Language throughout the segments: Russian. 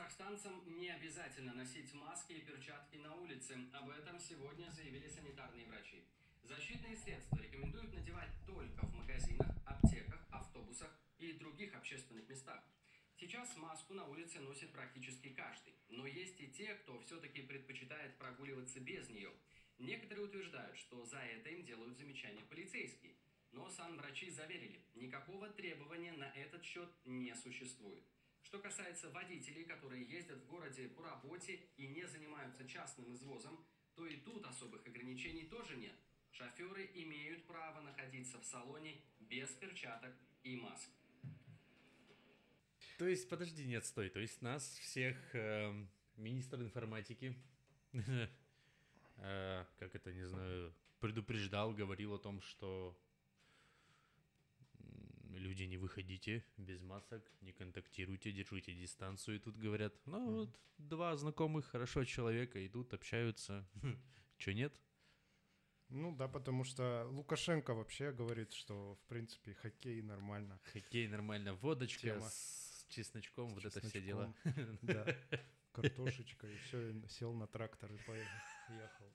Казахстанцам не обязательно носить маски и перчатки на улице. Об этом сегодня заявили санитарные врачи. Защитные средства рекомендуют надевать только в магазинах, аптеках, автобусах и других общественных местах. Сейчас маску на улице носит практически каждый, но есть и те, кто все-таки предпочитает прогуливаться без нее. Некоторые утверждают, что за это им делают замечания полицейские. Но санврачи заверили, никакого требования на этот счет не существует. Что касается водителей, которые ездят в городе по работе и не занимаются частным извозом, то и тут особых ограничений тоже нет. Шоферы имеют право находиться в салоне без перчаток и маск. То есть, подожди, нет, стой. То есть нас всех э, министр информатики, э, как это, не знаю, предупреждал, говорил о том, что люди, не выходите без масок, не контактируйте, держите дистанцию. И тут говорят, ну mm-hmm. вот два знакомых хорошо человека идут, общаются. Че нет? Ну да, потому что Лукашенко вообще говорит, что в принципе хоккей нормально. Хоккей нормально, водочка Тема. с чесночком, с вот чесночком. это все дела. Да, картошечка, и все, сел на трактор и поехал.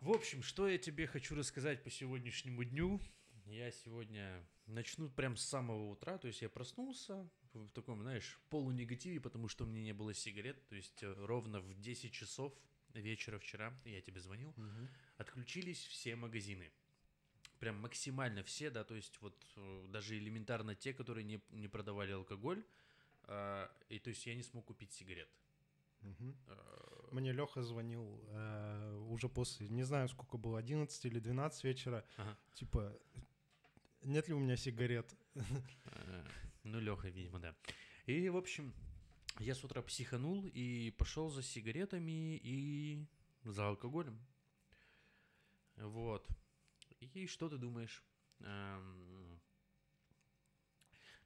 В общем, что я тебе хочу рассказать по сегодняшнему дню. Я сегодня начну прям с самого утра, то есть я проснулся в таком, знаешь, полунегативе, потому что у меня не было сигарет, то есть э, ровно в 10 часов вечера вчера, я тебе звонил, угу. отключились все магазины. Прям максимально все, да, то есть вот э, даже элементарно те, которые не, не продавали алкоголь, э, и то есть я не смог купить сигарет. Угу. Мне Леха звонил э, уже после, не знаю, сколько было, 11 или 12 вечера. Ага. Типа, нет ли у меня сигарет? Э, ну, Леха, видимо, да. И, в общем, я с утра психанул и пошел за сигаретами и за алкоголем. Вот. И что ты думаешь?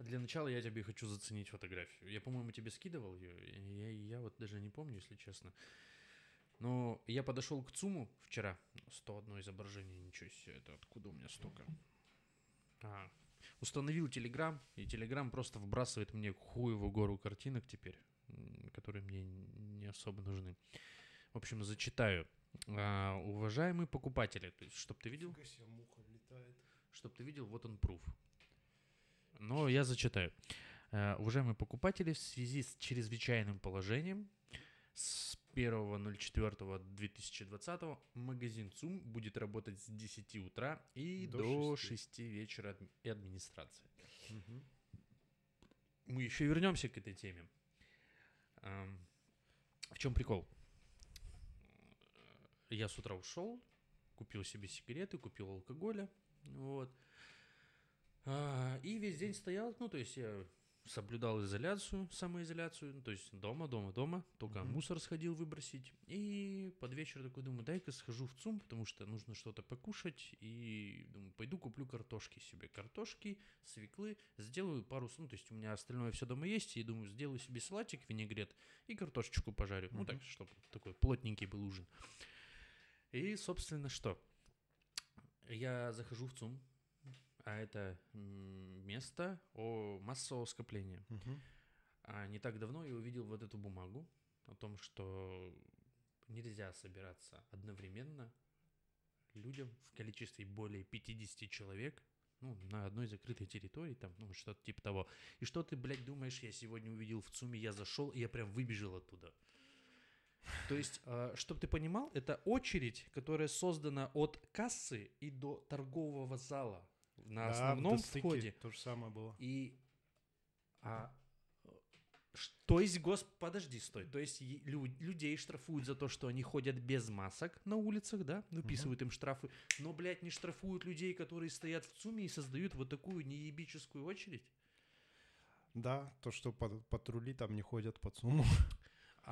Для начала я тебе хочу заценить фотографию. Я, по-моему, тебе скидывал ее. Я, я вот даже не помню, если честно. Но я подошел к ЦУМу вчера. 101 изображение, ничего себе. Это откуда у меня столько? А, установил Телеграм, и Телеграм просто вбрасывает мне хуевую гору картинок теперь, которые мне не особо нужны. В общем, зачитаю. А, уважаемые покупатели, то есть, чтобы ты видел... муха летает. Чтоб ты видел, вот он пруф. Но я зачитаю. Э, уважаемые покупатели, в связи с чрезвычайным положением с 1.04.2020 магазин ЦУМ будет работать с 10 утра и до, до 6. 6 вечера и администрация. Угу. Мы еще вернемся к этой теме. Эм, в чем прикол? Я с утра ушел, купил себе сигареты, купил алкоголя. Вот. А, и весь день стоял, ну, то есть я соблюдал изоляцию, самоизоляцию, ну, то есть дома, дома, дома, только mm-hmm. мусор сходил выбросить. И под вечер такой думаю, дай-ка схожу в ЦУМ, потому что нужно что-то покушать. И думаю, пойду куплю картошки себе. Картошки, свеклы, сделаю пару, ну, то есть у меня остальное все дома есть. И думаю, сделаю себе салатик, винегрет и картошечку пожарю. Mm-hmm. Ну, так, чтобы такой плотненький был ужин. И, собственно, что? Я захожу в ЦУМ, а это место о массового скопления. Угу. А не так давно я увидел вот эту бумагу о том, что нельзя собираться одновременно людям в количестве более 50 человек ну, на одной закрытой территории, там, ну, что-то типа того. И что ты, блядь, думаешь, я сегодня увидел в ЦУМе, я зашел, и я прям выбежал оттуда. То есть, э, чтобы ты понимал, это очередь, которая создана от кассы и до торгового зала на да, основном входе. То же самое было. И а, то есть, гос, подожди, стой. То есть лю, людей штрафуют за то, что они ходят без масок на улицах, да, выписывают угу. им штрафы. Но, блядь, не штрафуют людей, которые стоят в ЦУМе и создают вот такую неебическую очередь. Да, то, что патрули там не ходят по ЦУМу.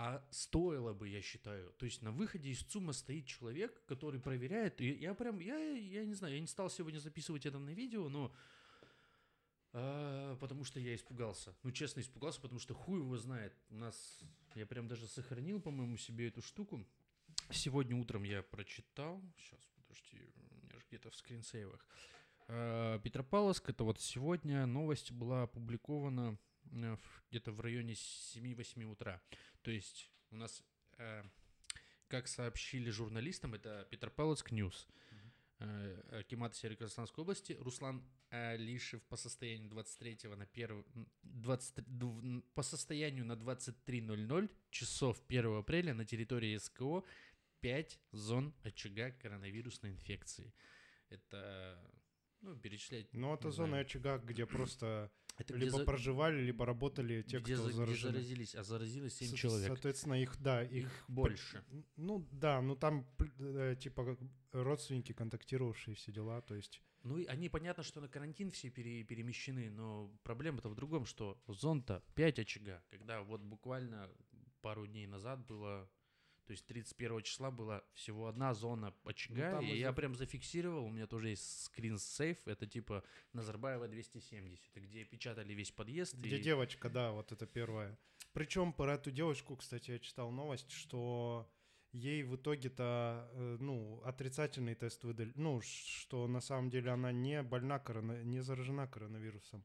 А стоило бы, я считаю. То есть на выходе из ЦУМа стоит человек, который проверяет. И я прям, я, я не знаю, я не стал сегодня записывать это на видео, но... А, потому что я испугался. Ну, честно, испугался, потому что хуй его знает. У нас... Я прям даже сохранил, по-моему, себе эту штуку. Сегодня утром я прочитал... Сейчас, подожди, у меня же где-то в скринсейвах. Э, Петропавловск, это вот сегодня новость была опубликована где-то в районе 7-8 утра. То есть у нас, э, как сообщили журналистам, это Петропавловск News. Э, Акимат Северо-Казахстанской области Руслан Алишев по состоянию 23 на 1 23, дв- по состоянию на 23.00 часов 1 апреля на территории СКО 5 зон очага коронавирусной инфекции. Это, ну, перечислять... Ну, это зона знаю. очага, где просто Это где, либо за- проживали, либо работали те, где кто за- где заражены. заразились, а заразилось 7 Со- человек. Соответственно, их, да, их, Их больше. Ну да, ну там э, типа родственники, контактировавшие, все дела, то есть... Ну, и они, понятно, что на карантин все пере- перемещены, но проблема-то в другом, что зон-то 5 очага, когда вот буквально пару дней назад было, то есть 31 числа была всего одна зона очага, там и из-за- я прям зафиксировал, у меня тоже есть скрин сейф, это типа Назарбаева 270, где печатали весь подъезд. Где и- девочка, да, вот это первое. Причем про эту девочку, кстати, я читал новость, что ей в итоге-то, э, ну, отрицательный тест выдали, ну, что на самом деле она не больна, корона, не заражена коронавирусом.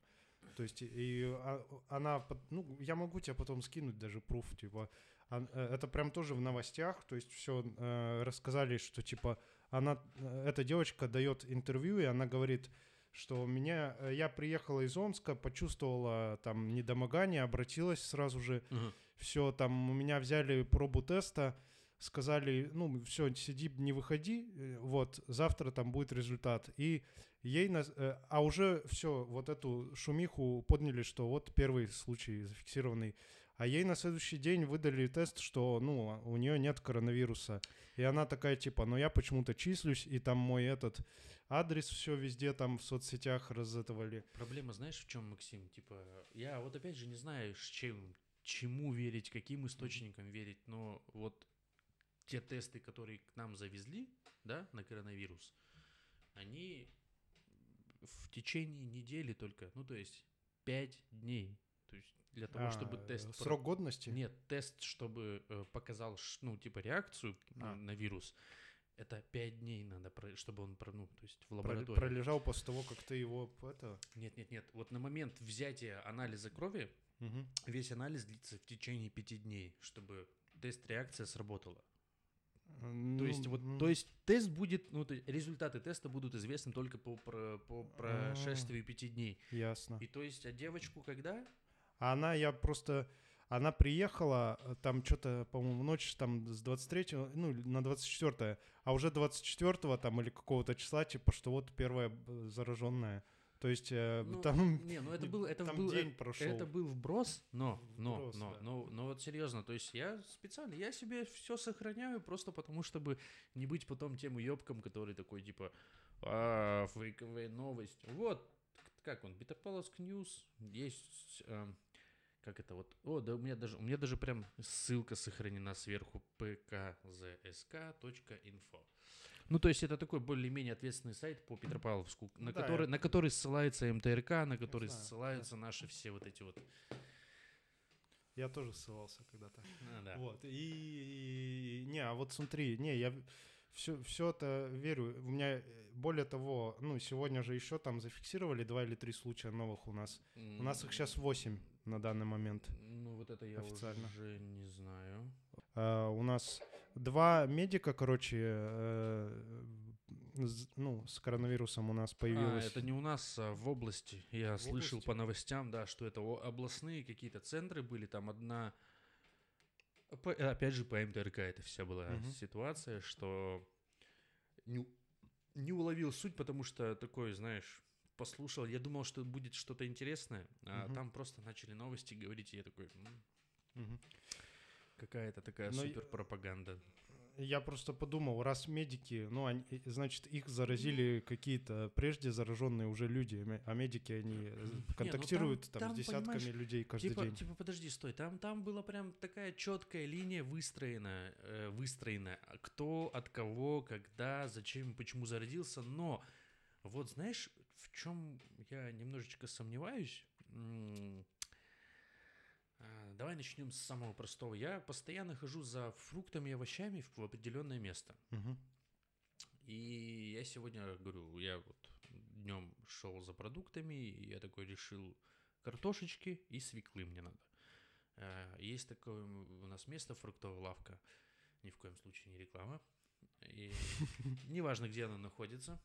То есть и а- она, ну, я могу тебе потом скинуть даже пруф, типа, это прям тоже в новостях, то есть все рассказали, что типа она, э, эта девочка дает интервью и она говорит, что меня, э, я приехала из Омска, почувствовала там недомогание, обратилась сразу же, Мгм. все, там у меня взяли пробу теста, сказали, ну, все, сиди, не выходи, э, вот, завтра там будет результат. И ей, э, а уже все, вот эту шумиху подняли, что вот первый случай зафиксированный. А ей на следующий день выдали тест, что, ну, у нее нет коронавируса. И она такая, типа, ну, я почему-то числюсь, и там мой этот адрес все везде там в соцсетях разэтовали. Проблема, знаешь, в чем, Максим? Типа, я вот опять же не знаю, с чем, чему верить, каким источникам верить, но вот те тесты, которые к нам завезли, да, на коронавирус, они в течение недели только, ну, то есть 5 дней. То есть для того, чтобы А, тест... про- Срок годности? Нет, тест, чтобы э, показал, ну, типа, реакцию А. на, вирус, это 5 дней надо, про- чтобы он, про- ну, то есть в лаборатории. Пролежал после того, как ты его, это... Нет, нет, нет. Вот на момент взятия анализа крови Мгм. весь анализ длится в течение пяти дней, чтобы тест-реакция сработала. То Ну, есть вот, м, то есть тест будет, ну, то есть результаты теста будут известны только по, про- по прошествии пяти дней. Ясно. И то есть, а девочку когда? А она, я просто... Она приехала, э, там что-то, по-моему, ночь там с 23 ну, на 24 а уже 24 там или какого-то числа, типа, что вот первая зараженная. То есть э, Ну, там... не, ну это был, это там был, день э, прошел. это был вброс, но, но, Вброс, но, да. но, но вот серьезно, то есть я специально, я себе все сохраняю просто потому, чтобы не быть потом тем уебком, который такой типа, а, фейковая новость. Вот, как он, Петропавловск News, есть, эм, как это вот, о, да у меня даже, у меня даже прям ссылка сохранена сверху, pkzsk.info. Ну, то есть это такой более-менее ответственный сайт по Петропавловску, на, Да, который, я- на который ссылается МТРК, на который знаю, ссылаются наши все вот эти вот... Я тоже ссылался когда-то. А, да. Вот. И, не, а вот смотри, не, я все, все это верю. У меня, э, более того, ну, сегодня же еще там зафиксировали два или три случая новых у нас. У нас их сейчас 8 на данный момент. Ну, вот это я официально. уже не знаю. А, у нас два медика, короче, э, ну, с коронавирусом у нас А, появилось. это не у нас, а в области. Я В слышал области? по новостям, да, что это областные какие-то центры были. Там одна... По- э, опять же, по МТРК это вся была Мгм. ситуация, что не, не уловил суть, потому что такой, знаешь, послушал. Я думал, что будет что-то интересное, а Мгм. там просто начали новости говорить, и я такой... «М, Мгм. Какая-то такая Но я- супер пропаганда. Я просто подумал, раз медики, ну, они, значит, их заразили какие-то прежде зараженные уже люди, а медики, они э, контактируют там, ну там, с десятками людей каждый Типа, день. типа, подожди, стой, там, там была прям такая четкая линия выстроена, э, выстроена, кто, от кого, когда, зачем, почему зародился, но вот знаешь, в чем я немножечко сомневаюсь? А, Давай начнем с самого простого. Я постоянно хожу за фруктами и овощами в определенное место. Мгм. И я сегодня говорю, я вот днем шел за продуктами, и я такой решил картошечки и свеклы мне надо. Э, Есть такое у нас место, фруктовая лавка, ни в коем случае не реклама. И неважно, где она находится.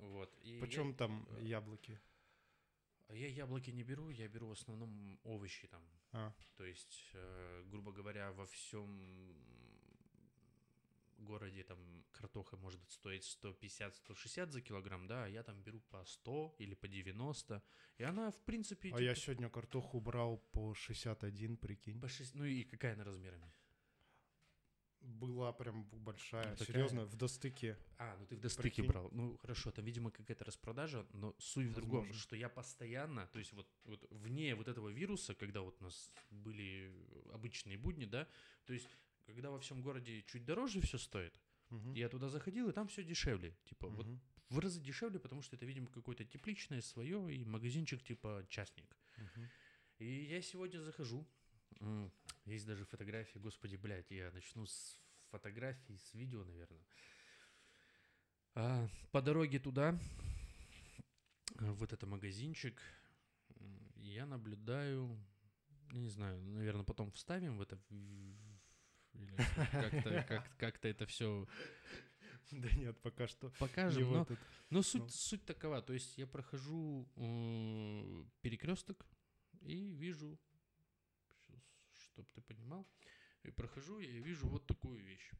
Вот. И я- Почем там э, яблоки? Я яблоки не беру, я беру в основном овощи там. А, То есть, э, грубо говоря, во всем городе там картоха может стоить 150-160 за килограмм, да, а я там беру по 100 или по 90. И она, в принципе, а я типа, сегодня картоху брал по 61, прикинь. по шесть- Ну и какая она размерами? Была прям большая, Ну, такая- серьезно, в достыке. А, ну ты в достыке Прикинь. брал. Ну хорошо, там, видимо, какая-то распродажа, но суть в другом, Возможно. что я постоянно, то есть вот, вот вне вот этого вируса, когда вот у нас были обычные будни, да, то есть когда во всем городе чуть дороже все стоит, Мгм. я туда заходил, и там все дешевле. Типа, вот Мгм. в разы дешевле, потому что это, видимо, какое-то тепличное свое и магазинчик типа частник. Мгм. И я сегодня захожу. Есть даже фотографии, господи, блядь, я начну с фотографий, с видео, наверное. А, по дороге туда, в вот это магазинчик, я наблюдаю, я не знаю, наверное, потом вставим в это, или как-то, как, как-то это все Да нет, пока что. покажем. но- вот это. но суть, Ну. суть такова, то есть я прохожу перекресток и вижу, чтобы ты понимал, и прохожу я и вижу вот такую вещь.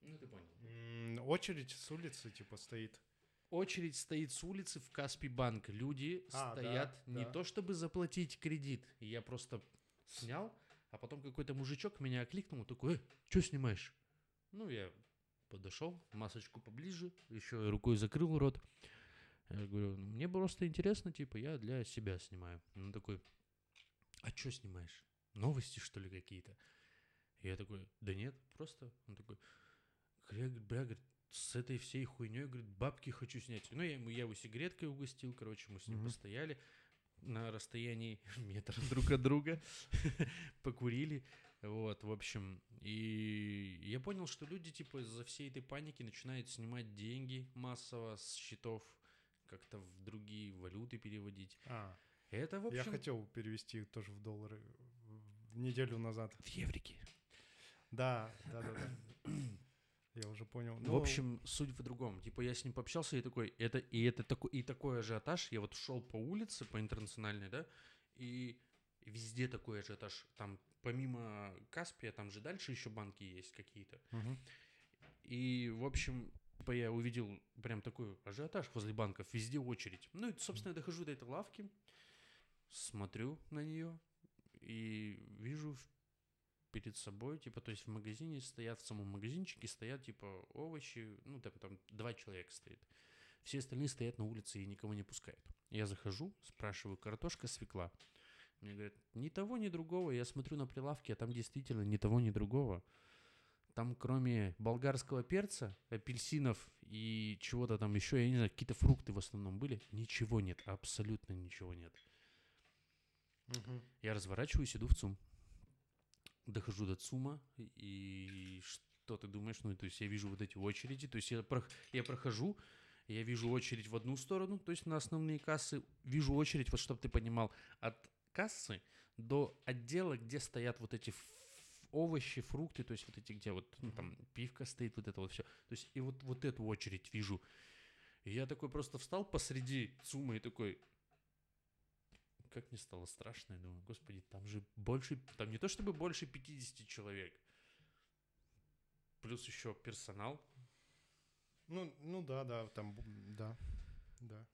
Ну ты понял. Очередь с улицы, типа, стоит. Очередь стоит с улицы в Каспий банк. Люди А, да, стоят не да. то чтобы заплатить кредит. Я просто снял, а потом какой-то мужичок меня окликнул, такой, э, что снимаешь? Ну, я подошел, масочку поближе, еще рукой закрыл рот. Я говорю, «Ну, мне просто интересно, типа, я для себя снимаю. Он такой, а что снимаешь? Новости, что ли, какие-то? Я такой, да нет, просто. Он такой, я, бля, говорит, с этой всей хуйней, говорит, бабки хочу снять. Ну, я, ему, я его сигареткой угостил, короче, мы с ним Мгм. постояли на расстоянии метра друг от друга, покурили, вот, в общем, и я понял, что люди, типа, из-за всей этой паники начинают снимать деньги массово с счетов, как-то в другие валюты переводить. А, Это, в общем, я хотел перевести тоже в доллары неделю назад. в еврики. Да, да, да, да. Я уже понял. В Ну, общем, суть в другом. Типа я с ним пообщался и такой, это и это такой и такой ажиотаж. Я вот шел по улице, по интернациональной, да, и везде такой ажиотаж. Там помимо Каспия, там же дальше еще банки есть какие-то. мгм. И, в общем, типа я увидел прям такой ажиотаж возле банков, везде очередь. Ну и, собственно, я дохожу до этой лавки, смотрю на нее и вижу перед собой, типа, то есть в магазине стоят, в самом магазинчике стоят, типа, овощи, ну, там, там два человека стоит. Все остальные стоят на улице и никого не пускают. Я захожу, спрашиваю, картошка, свекла. Мне говорят, ни того, ни другого. Я смотрю на прилавки, а там действительно ни того, ни другого. Там кроме болгарского перца, апельсинов и чего-то там еще, я не знаю, какие-то фрукты в основном были, ничего нет, абсолютно ничего нет. Мгм. Я разворачиваюсь, иду в ЦУМ. Дохожу до ЦУМа, и что ты думаешь? Ну, то есть я вижу вот эти очереди, то есть я, прох- я прохожу, я вижу очередь в одну сторону, то есть на основные кассы, вижу очередь, вот чтобы ты понимал, от кассы до отдела, где стоят вот эти овощи, фрукты, то есть вот эти, где вот ну, там пивка стоит, вот это вот все. То есть и вот, вот эту очередь вижу. И я такой просто встал посреди ЦУМа и такой, как мне стало страшно, я думаю, господи, там же больше, там не то чтобы больше 50 человек, плюс еще персонал. Ну, ну да, да, там, да, да.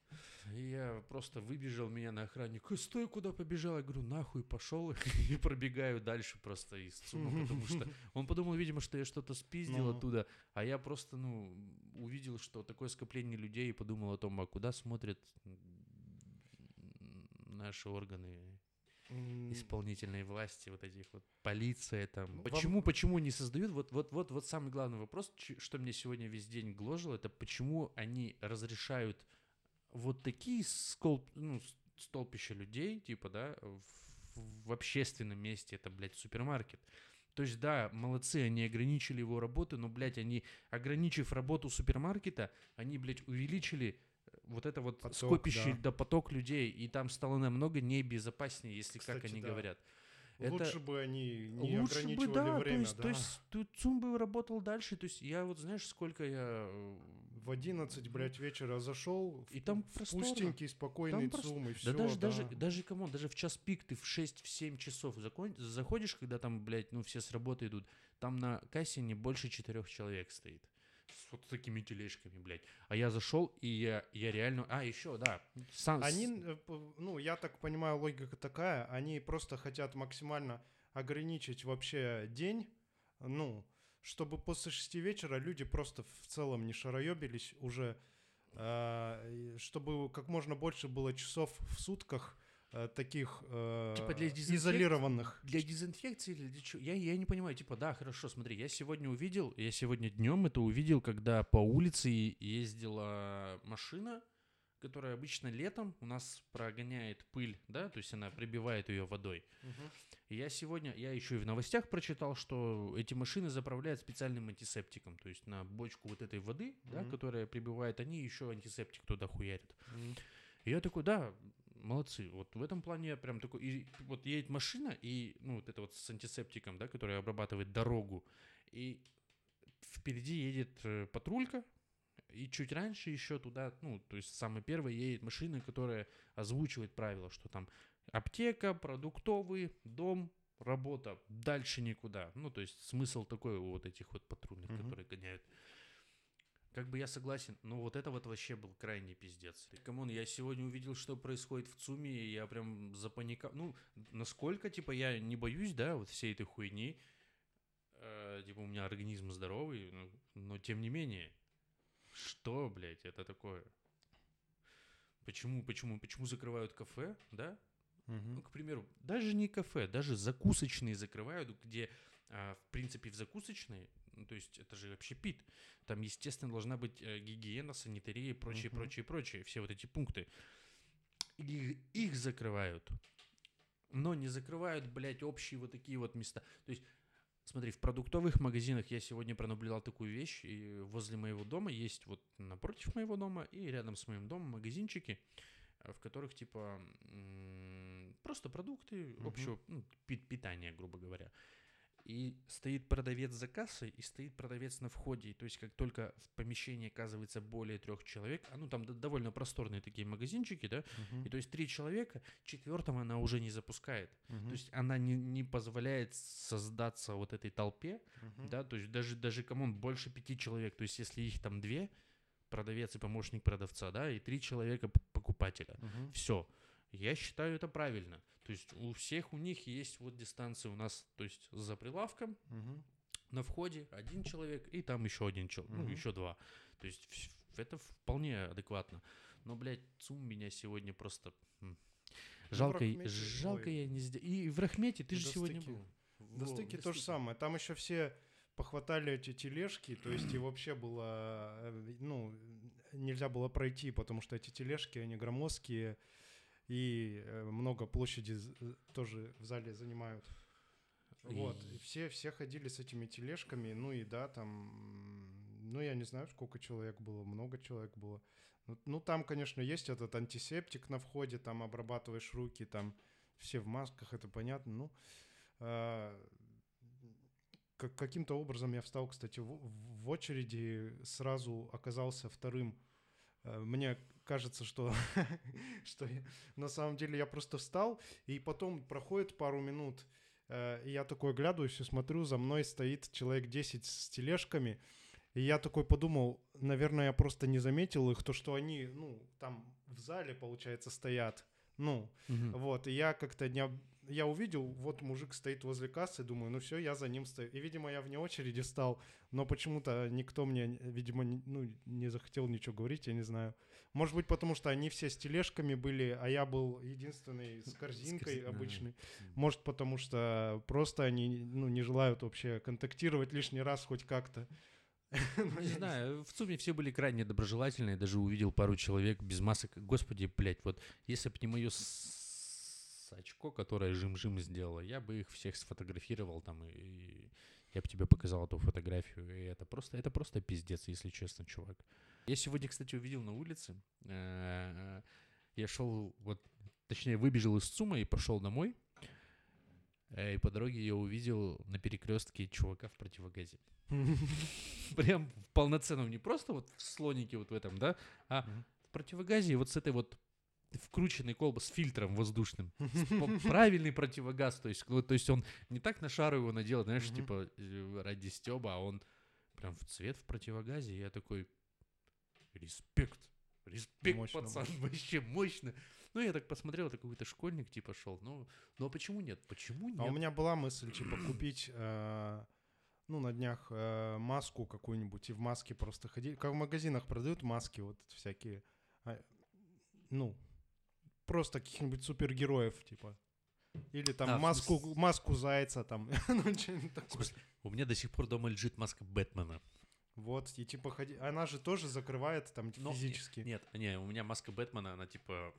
И я просто выбежал, меня на охранник, «Э, стой, куда побежал? Я говорю, нахуй, пошел, и пробегаю дальше просто из ЦУМа, потому что он подумал, видимо, что я что-то спиздил Ну. оттуда, а я просто, ну, увидел, что такое скопление людей и подумал о том, а куда смотрят наши органы исполнительной власти, вот этих вот полиция там. Ну, вам- Почему, почему не создают? Вот, вот, вот, вот самый главный вопрос, что мне сегодня весь день гложило, это почему они разрешают вот такие сколп, ну, столпища людей, типа, да, в, в общественном месте, это, блядь, супермаркет. То есть, да, молодцы, они ограничили его работу, но, блядь, они, ограничив работу супермаркета, они, блядь, увеличили э, вот это вот Поток, скопище, да. да. поток людей, и там стало намного небезопаснее, если как Кстати, они да. говорят. Это- Лучше бы они не Лучше бы, ограничивали да, время, то есть, да. то есть ЦУМ бы работал дальше, то есть я вот, знаешь, сколько я... В 11, блядь, вечера зашел, И там в просторно. пустенький, спокойный Там ЦУМ, и Да все, даже, даже, даже, кому, даже в час пик ты в 6-7 часов закон- заходишь, когда там, блядь, ну все с работы идут, там на кассе не больше четырех человек стоит. С вот такими тележками, блядь. А я зашел, и я, я реально... А, еще, да. Сам, Они, э, ну, я так понимаю, логика такая, они просто хотят максимально ограничить вообще день, ну, чтобы после шести вечера люди просто в целом не шароебились уже, и чтобы как можно больше было часов в сутках э, таких э, Типа для дезинфекции? изолированных. Для дезинфекции или для чего? Я, я не понимаю, типа, да, хорошо, смотри, я сегодня увидел, я сегодня днем это увидел, когда по улице ездила машина, которая обычно летом у нас прогоняет пыль, да, то есть она прибивает ее водой. И я сегодня, я еще и в новостях прочитал, что эти машины заправляют специальным антисептиком, то есть на бочку вот этой воды, да, Мгм. которая прибивает, они еще антисептик туда хуярят. Мгм. И я такой, да, молодцы. Вот в этом плане я прям такой, и вот едет машина, и, ну, вот это вот с антисептиком, да, которая обрабатывает дорогу, и впереди едет э, патрулька, и чуть раньше еще туда, ну, то есть самый первый едет машина, которая озвучивает правила, что там аптека, продуктовый, дом, работа, дальше никуда. Ну, то есть смысл такой у вот этих вот патрульных, Мгм. которые гоняют. Как бы я согласен, но вот это вот вообще был крайний пиздец. Come on, я сегодня увидел, что происходит в ЦУМе, и я прям запаниковал. Ну, насколько, типа, я не боюсь, да, вот всей этой хуйни. Э, типа, у меня организм здоровый, ну, но тем не менее. Что, блядь, это такое? Почему, почему, почему закрывают кафе, да? Мгм. Ну, к примеру, даже не кафе, даже закусочные закрывают, где, а, в принципе, в закусочной, ну, то есть это же вообще пит, там, естественно, должна быть э, гигиена, санитария и прочее, Мгм. прочее, прочее, все вот эти пункты. И их закрывают, но не закрывают, блядь, общие вот такие вот места. То есть, смотри, в продуктовых магазинах я сегодня пронаблюдал такую вещь, и возле моего дома есть вот напротив моего дома и рядом с моим домом магазинчики, э, в которых, типа, просто продукты Мгм. общего ну, пи- питания, грубо говоря. И стоит продавец за кассой, и стоит продавец на входе. И то есть, как только в помещении оказывается более трех человек, а ну там довольно просторные такие магазинчики, да, Мгм. и то есть три человека, четвертого она уже не запускает. Мгм. То есть она не, не позволяет создаться вот этой толпе, Мгм. да, то есть даже, даже, come on, больше пяти человек, то есть если их там две, продавец и помощник продавца, да, и три человека покупателя, Мгм. все. Я считаю это правильно. То есть у всех у них есть вот дистанция у нас, то есть за прилавком, Мгм. на входе один человек и там еще один человек, ну Мгм. еще два. То есть это вполне адекватно. Но, блядь, ЦУМ меня сегодня просто... Жалко, и- Рахмете, жалко ой. я не сделал. И в Рахмете ты же сегодня был. В Достыке то же самое. Там еще все похватали эти тележки, то есть и вообще было, э, ну, нельзя было пройти, потому что эти тележки, они громоздкие, и э, много площади э, тоже в зале занимают. Вот, И- все, все ходили с этими тележками, ну и да, там, ну я не знаю, сколько человек было, много человек было. Ну, ну, там, конечно, есть этот антисептик на входе, там обрабатываешь руки, там все в масках, это понятно, ну, а, как- каким-то образом я встал, кстати, в, в очереди, сразу оказался вторым. Э, Мне кажется, что, что я- на самом деле я просто встал, и потом проходит пару минут, э, и я такой глядываюсь и смотрю, за мной стоит человек 10 с тележками, и я такой подумал, наверное, я просто не заметил их, то, что они, ну, там в зале, получается, стоят. Ну, Мгм. вот, и я как-то не... об- Я увидел, вот мужик стоит возле кассы, думаю, ну все, я за ним стою. И, видимо, я вне очереди стал, но почему-то никто мне, видимо, не- ну, не захотел ничего говорить, я не знаю. Может быть, потому что они все с тележками были, а я был единственный с корзинкой корзи- ага. обычной. Может, потому что просто они, ну, не желают вообще контактировать лишний раз хоть как-то. Ну, Не знаю, в ЦУМе все были крайне доброжелательные, даже увидел пару человек без масок. Господи, блядь, вот если бы не мое очко, которое жим-жим сделало, я бы их всех сфотографировал там и, и я бы тебе показал эту фотографию. И это просто, это просто пиздец, если честно, чувак. Я сегодня, кстати, увидел на улице. э, Я шел, вот, точнее, выбежал из ЦУМа и пошел домой. Э, И по дороге я увидел на перекрестке чувака в противогазе. Прям в полноценном, не просто вот в слонике вот в этом, да, а в противогазе вот с этой вот вкрученной колбой с фильтром воздушным. С- Правильный противогаз, то есть, то есть он не так на шару его надел, знаешь, типа э, ради стеба, а он прям в цвет в противогазе. И я такой, респект, респект, Мощно, пацан, вообще мощно. Ну, я так посмотрел, это какой-то школьник типа шел. Ну, ну а почему нет? Почему нет? А у меня была мысль, типа, купить, э, ну, на днях э, маску какую-нибудь и в маске просто ходить. Как в магазинах продают маски вот всякие. а, ну, просто каких-нибудь супергероев, типа. Или там А, маску, смысле- маску зайца, там, ну, что-нибудь такое. У меня до сих пор дома лежит маска Бэтмена. Вот, и типа ходи... Она же тоже закрывает там Но- физически. Нет, не, у меня маска Бэтмена, она типа,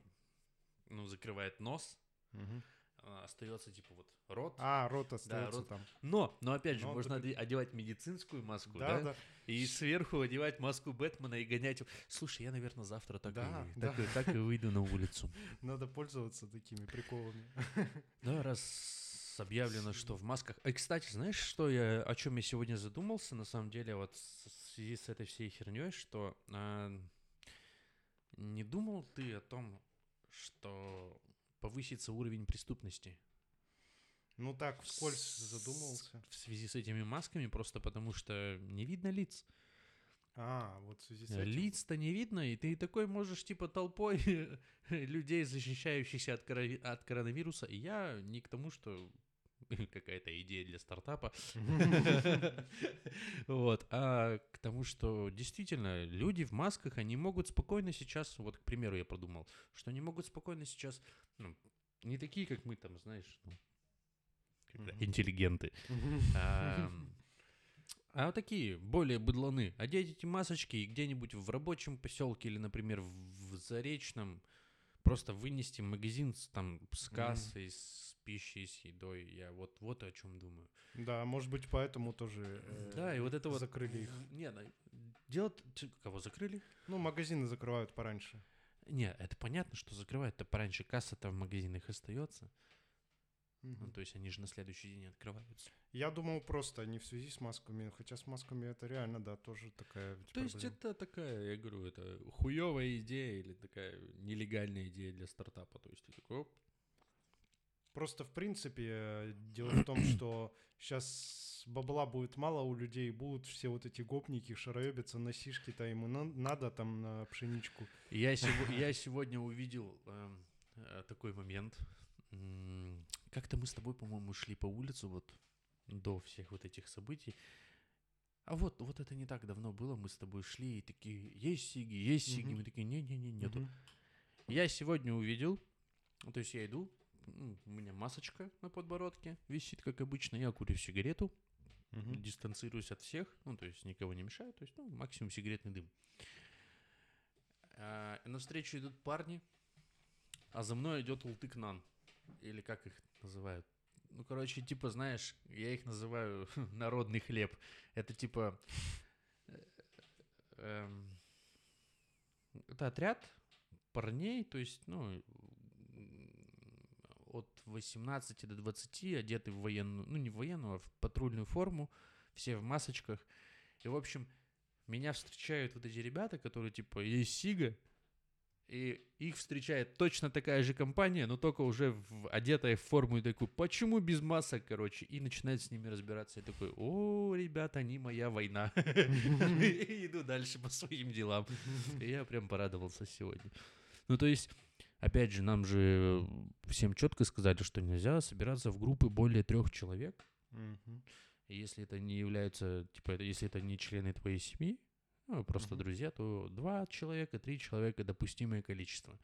ну, закрывает нос, Мгм. А, остается типа вот рот. А, рот остается рот. там. Но, но опять же, Но можно только- оде- одевать медицинскую маску, Да, да? да. И сверху одевать маску Бэтмена и гонять. его. Слушай, я, наверное, завтра так, Да, и, да. так, и, так и выйду на улицу. Надо пользоваться такими приколами. Да, раз объявлено, что в масках. И, кстати, знаешь, что я, о чем я сегодня задумался, на самом деле, вот в связи с этой всей херней, что а, не думал ты о том, что повысится уровень преступности Ну так, вскользь задумался. в связи с этими масками, просто потому что не видно лиц. А, вот в связи с этим. Лиц-то не видно, и ты такой можешь, типа, толпой людей, защищающихся от, корови- от коронавируса. И я не к тому, что какая-то идея для стартапа. Вот, а к тому, что действительно люди в масках, они могут спокойно сейчас, вот, к примеру, я подумал, что они могут спокойно сейчас, ну, не такие, как мы там, знаешь, ну, интеллигенты, А вот такие, более быдланы. Одеть эти масочки и где-нибудь в рабочем поселке или, например, в Заречном просто вынести магазин с, там, с кассой, с пищей, с едой. Я вот, вот о чем думаю. Да, может быть, поэтому тоже э, Да, и вот это вот... закрыли их. Не, делать... Кого закрыли? Ну, магазины закрывают пораньше. Не, это понятно, что закрывают-то пораньше. Касса-то в магазинах остается. Ну, то есть они же на следующий день открываются. Я думал просто не в связи с масками, хотя с масками это реально, да, тоже такая ведь То есть проблема. это такая, я говорю, это хуевая идея или такая нелегальная идея для стартапа. То есть ты такой, оп, Просто, в принципе, дело в том, что сейчас бабла будет мало у людей, будут все вот эти гопники шароебиться на сишки-то ему на- надо там на пшеничку. Я, сего- я сегодня увидел эм, э, такой момент. Как-то мы с тобой, по-моему, шли по улице вот до всех вот этих событий. А вот, вот это не так давно было, мы с тобой шли и такие, есть сиги, есть сиги. Мгм. Мы такие, не-не-не, нету. Мгм. Я сегодня увидел, ну, то есть я иду, м, у меня масочка на подбородке висит, как обычно, я курю сигарету, Мгм. дистанцируюсь от всех, ну, то есть никого не мешаю, то есть, ну, максимум сигаретный дым. А, навстречу идут парни, а за мной идет ултыкнан, или как их называют. Ну, короче, типа, знаешь, я их называю народный хлеб. Это типа... э, эм, это отряд парней, то есть, ну, от 18 до 20, одеты в военную, ну, не в военную, а в патрульную форму, все в масочках. И, в общем, меня встречают вот эти ребята, которые, типа, есть Сига, и их встречает точно такая же компания, но только уже в, одетая в форму и такой, почему без масок, короче, и начинает с ними разбираться. И такой, о, ребята, они моя война. И иду дальше по своим делам. И я прям порадовался сегодня. Ну, то есть, опять же, нам же всем четко сказали, что нельзя собираться в группы более трех человек. Если это не является, типа, если это не члены твоей семьи, ну, просто Мгм. друзья, то два человека, три человека допустимое количество.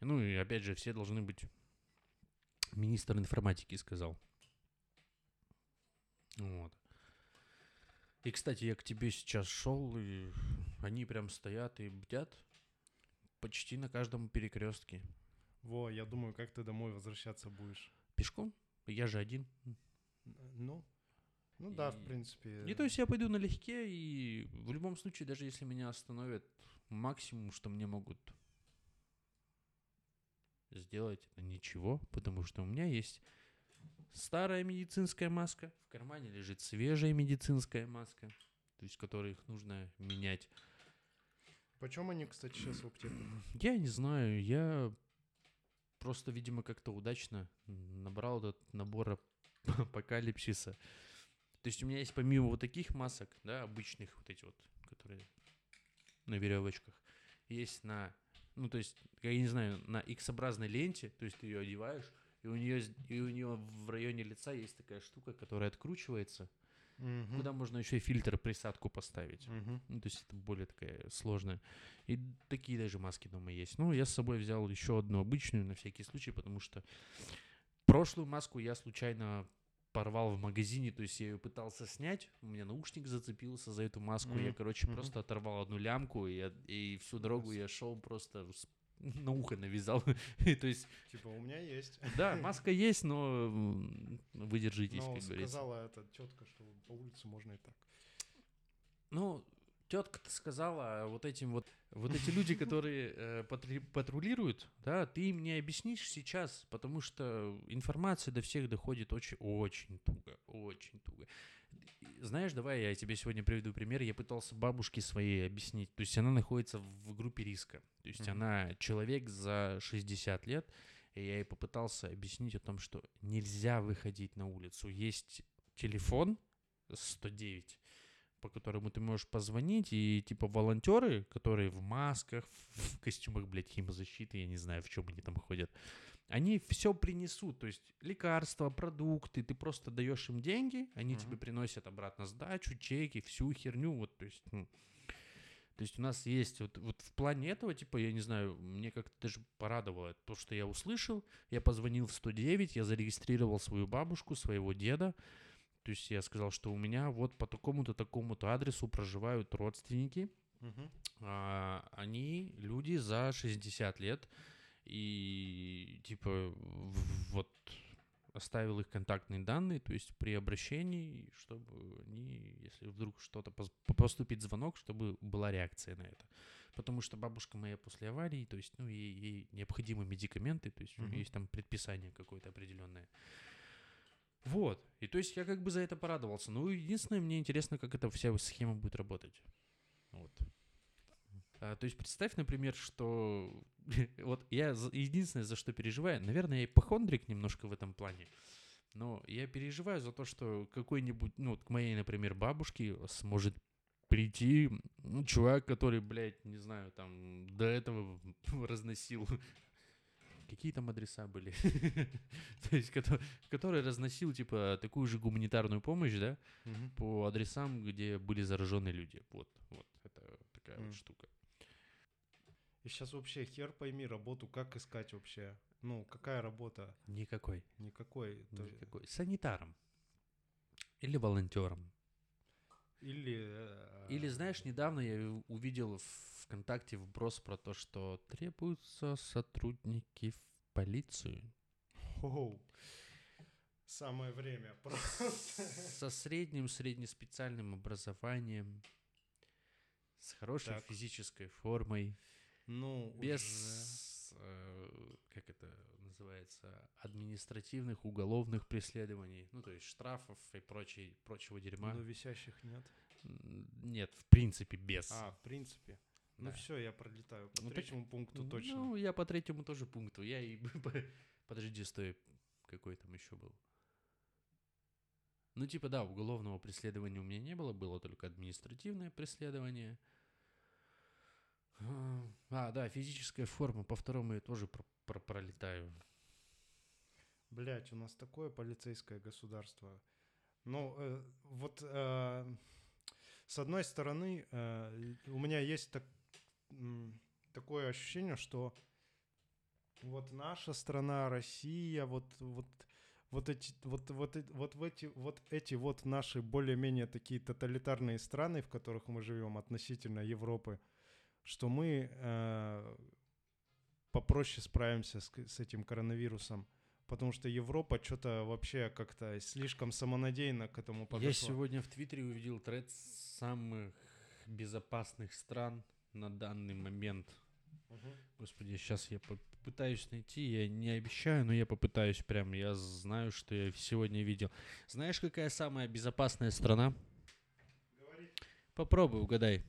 Ну и опять же, все должны быть. Министр информатики сказал. Вот. И, кстати, я к тебе сейчас шел, и они прям стоят и бдят почти на каждом перекрестке. Во, я думаю, как ты домой возвращаться будешь. Пешком? Я же один. Н- Ну, ну да, в И- принципе. И то есть я пойду налегке, и в любом случае, даже если меня остановят, максимум, что мне могут сделать, это ничего, потому что у меня есть старая медицинская маска, в кармане лежит свежая медицинская маска, то есть которых нужно менять. Почем они, кстати, сейчас в аптеках? Я не знаю, я просто, видимо, как-то удачно набрал этот набор ап- апокалипсиса. То есть у меня есть помимо вот таких масок, да, обычных вот эти вот, которые на веревочках, есть на, ну то есть, я не знаю, на X-образной ленте, то есть ты ее одеваешь, и у нее, и у нее в районе лица есть такая штука, которая откручивается, Мгм. куда можно еще и фильтр присадку поставить. Мгм. Ну, то есть это более такая сложная. И такие даже маски дома есть. Ну, я с собой взял еще одну обычную на всякий случай, потому что прошлую маску я случайно порвал в магазине, то есть я ее пытался снять, у меня наушник зацепился за эту маску, я, Мгм, короче, мгм. просто оторвал одну лямку, и, я- и всю дорогу я шел просто с- на ухо навязал. То есть, Типа, у меня есть. да, маска есть, но м, вы держитесь, Но как говорится. сказала эта тетка, что по улице можно и так. Ну, тетка-то сказала, а вот этим вот, вот эти люди, которые э, патри- патрулируют, да, ты им не объяснишь сейчас, потому что информация до всех доходит очень, очень туго, очень туго. Знаешь, давай я тебе сегодня приведу пример. Я пытался бабушке своей объяснить. То есть она находится в группе риска. То есть она человек за 60 лет, и я ей попытался объяснить о том, что нельзя выходить на улицу. Есть телефон 109, по которому ты можешь позвонить, и типа волонтеры, которые в масках, в костюмах, блядь, химозащиты, я не знаю, в чем они там ходят, они все принесут, то есть лекарства, продукты, ты просто даешь им деньги, они Мгм. тебе приносят обратно сдачу, чеки, всю херню, вот, то есть, ну, то есть у нас есть вот, вот в плане этого, типа, я не знаю, мне как-то даже порадовало то, что я услышал. Я позвонил в 109, я зарегистрировал свою бабушку, своего деда. То есть я сказал, что у меня вот по такому-то, такому-то адресу проживают родственники. Мгм. А, они люди за 60 лет. И типа вот оставил их контактные данные, то есть при обращении, чтобы они, если вдруг что-то пос- поступит звонок, чтобы была реакция на это. Потому что бабушка моя после аварии, то есть, ну, ей, ей необходимы медикаменты, то есть у Мгм. есть там предписание какое-то определенное. Вот. И то есть я как бы за это порадовался. Ну, единственное, мне интересно, как эта вся схема будет работать. Вот. А, то есть представь, например, что вот я за- единственное, за что переживаю, наверное, я ипохондрик немножко в этом плане, но я переживаю за то, что какой-нибудь, ну, вот к моей, например, бабушке сможет прийти ну, чувак, который, блядь, не знаю, там до этого разносил Какие там адреса были? То есть, кото- который разносил, типа, такую же гуманитарную помощь, да, по адресам, где были зараженные люди. Вот, вот, это такая вот штука. И сейчас вообще хер пойми работу, как искать вообще. Ну, какая работа? Никакой. Никакой. Никакой. Санитаром. Или волонтером. Или... э, Или, знаешь, недавно я увидел в ВКонтакте вброс про то, что требуются сотрудники в полицию Хоу. Самое время. Просто. со средним среднеспециальным образованием, с хорошей Так. физической формой, Ну, без, уже. э, как это называется, административных уголовных преследований, ну, то есть штрафов и прочей, прочего дерьма. Ну, висящих нет. Нет, в принципе, без. А, в принципе. Ну Да. все, я пролетаю. По Ну, так- третьему пункту точно. Ну, я по третьему тоже пункту. Я и... Подожди, стой. Какой там еще был? Ну, типа, да, уголовного преследования у меня не было, было только административное преследование. А, да, физическая форма. По второму я тоже про- про- пролетаю. Блять, у нас такое полицейское государство. Ну, э, вот э, с одной стороны, э, у меня есть так- м, такое ощущение, что вот наша страна, Россия, вот, вот, вот эти, вот, вот, э- вот, в эти, вот эти вот наши более-менее такие тоталитарные страны, в которых мы живем относительно Европы, что мы э, попроще справимся с, с этим коронавирусом. Потому что Европа что-то вообще как-то слишком самонадеянно к этому подошла. Я сегодня в Твиттере увидел тред самых безопасных стран на данный момент. Мгм. Господи, сейчас я попытаюсь найти, я не обещаю, но я попытаюсь прям. Я знаю, что я сегодня видел. Знаешь, какая самая безопасная страна? Попробуй, угадай.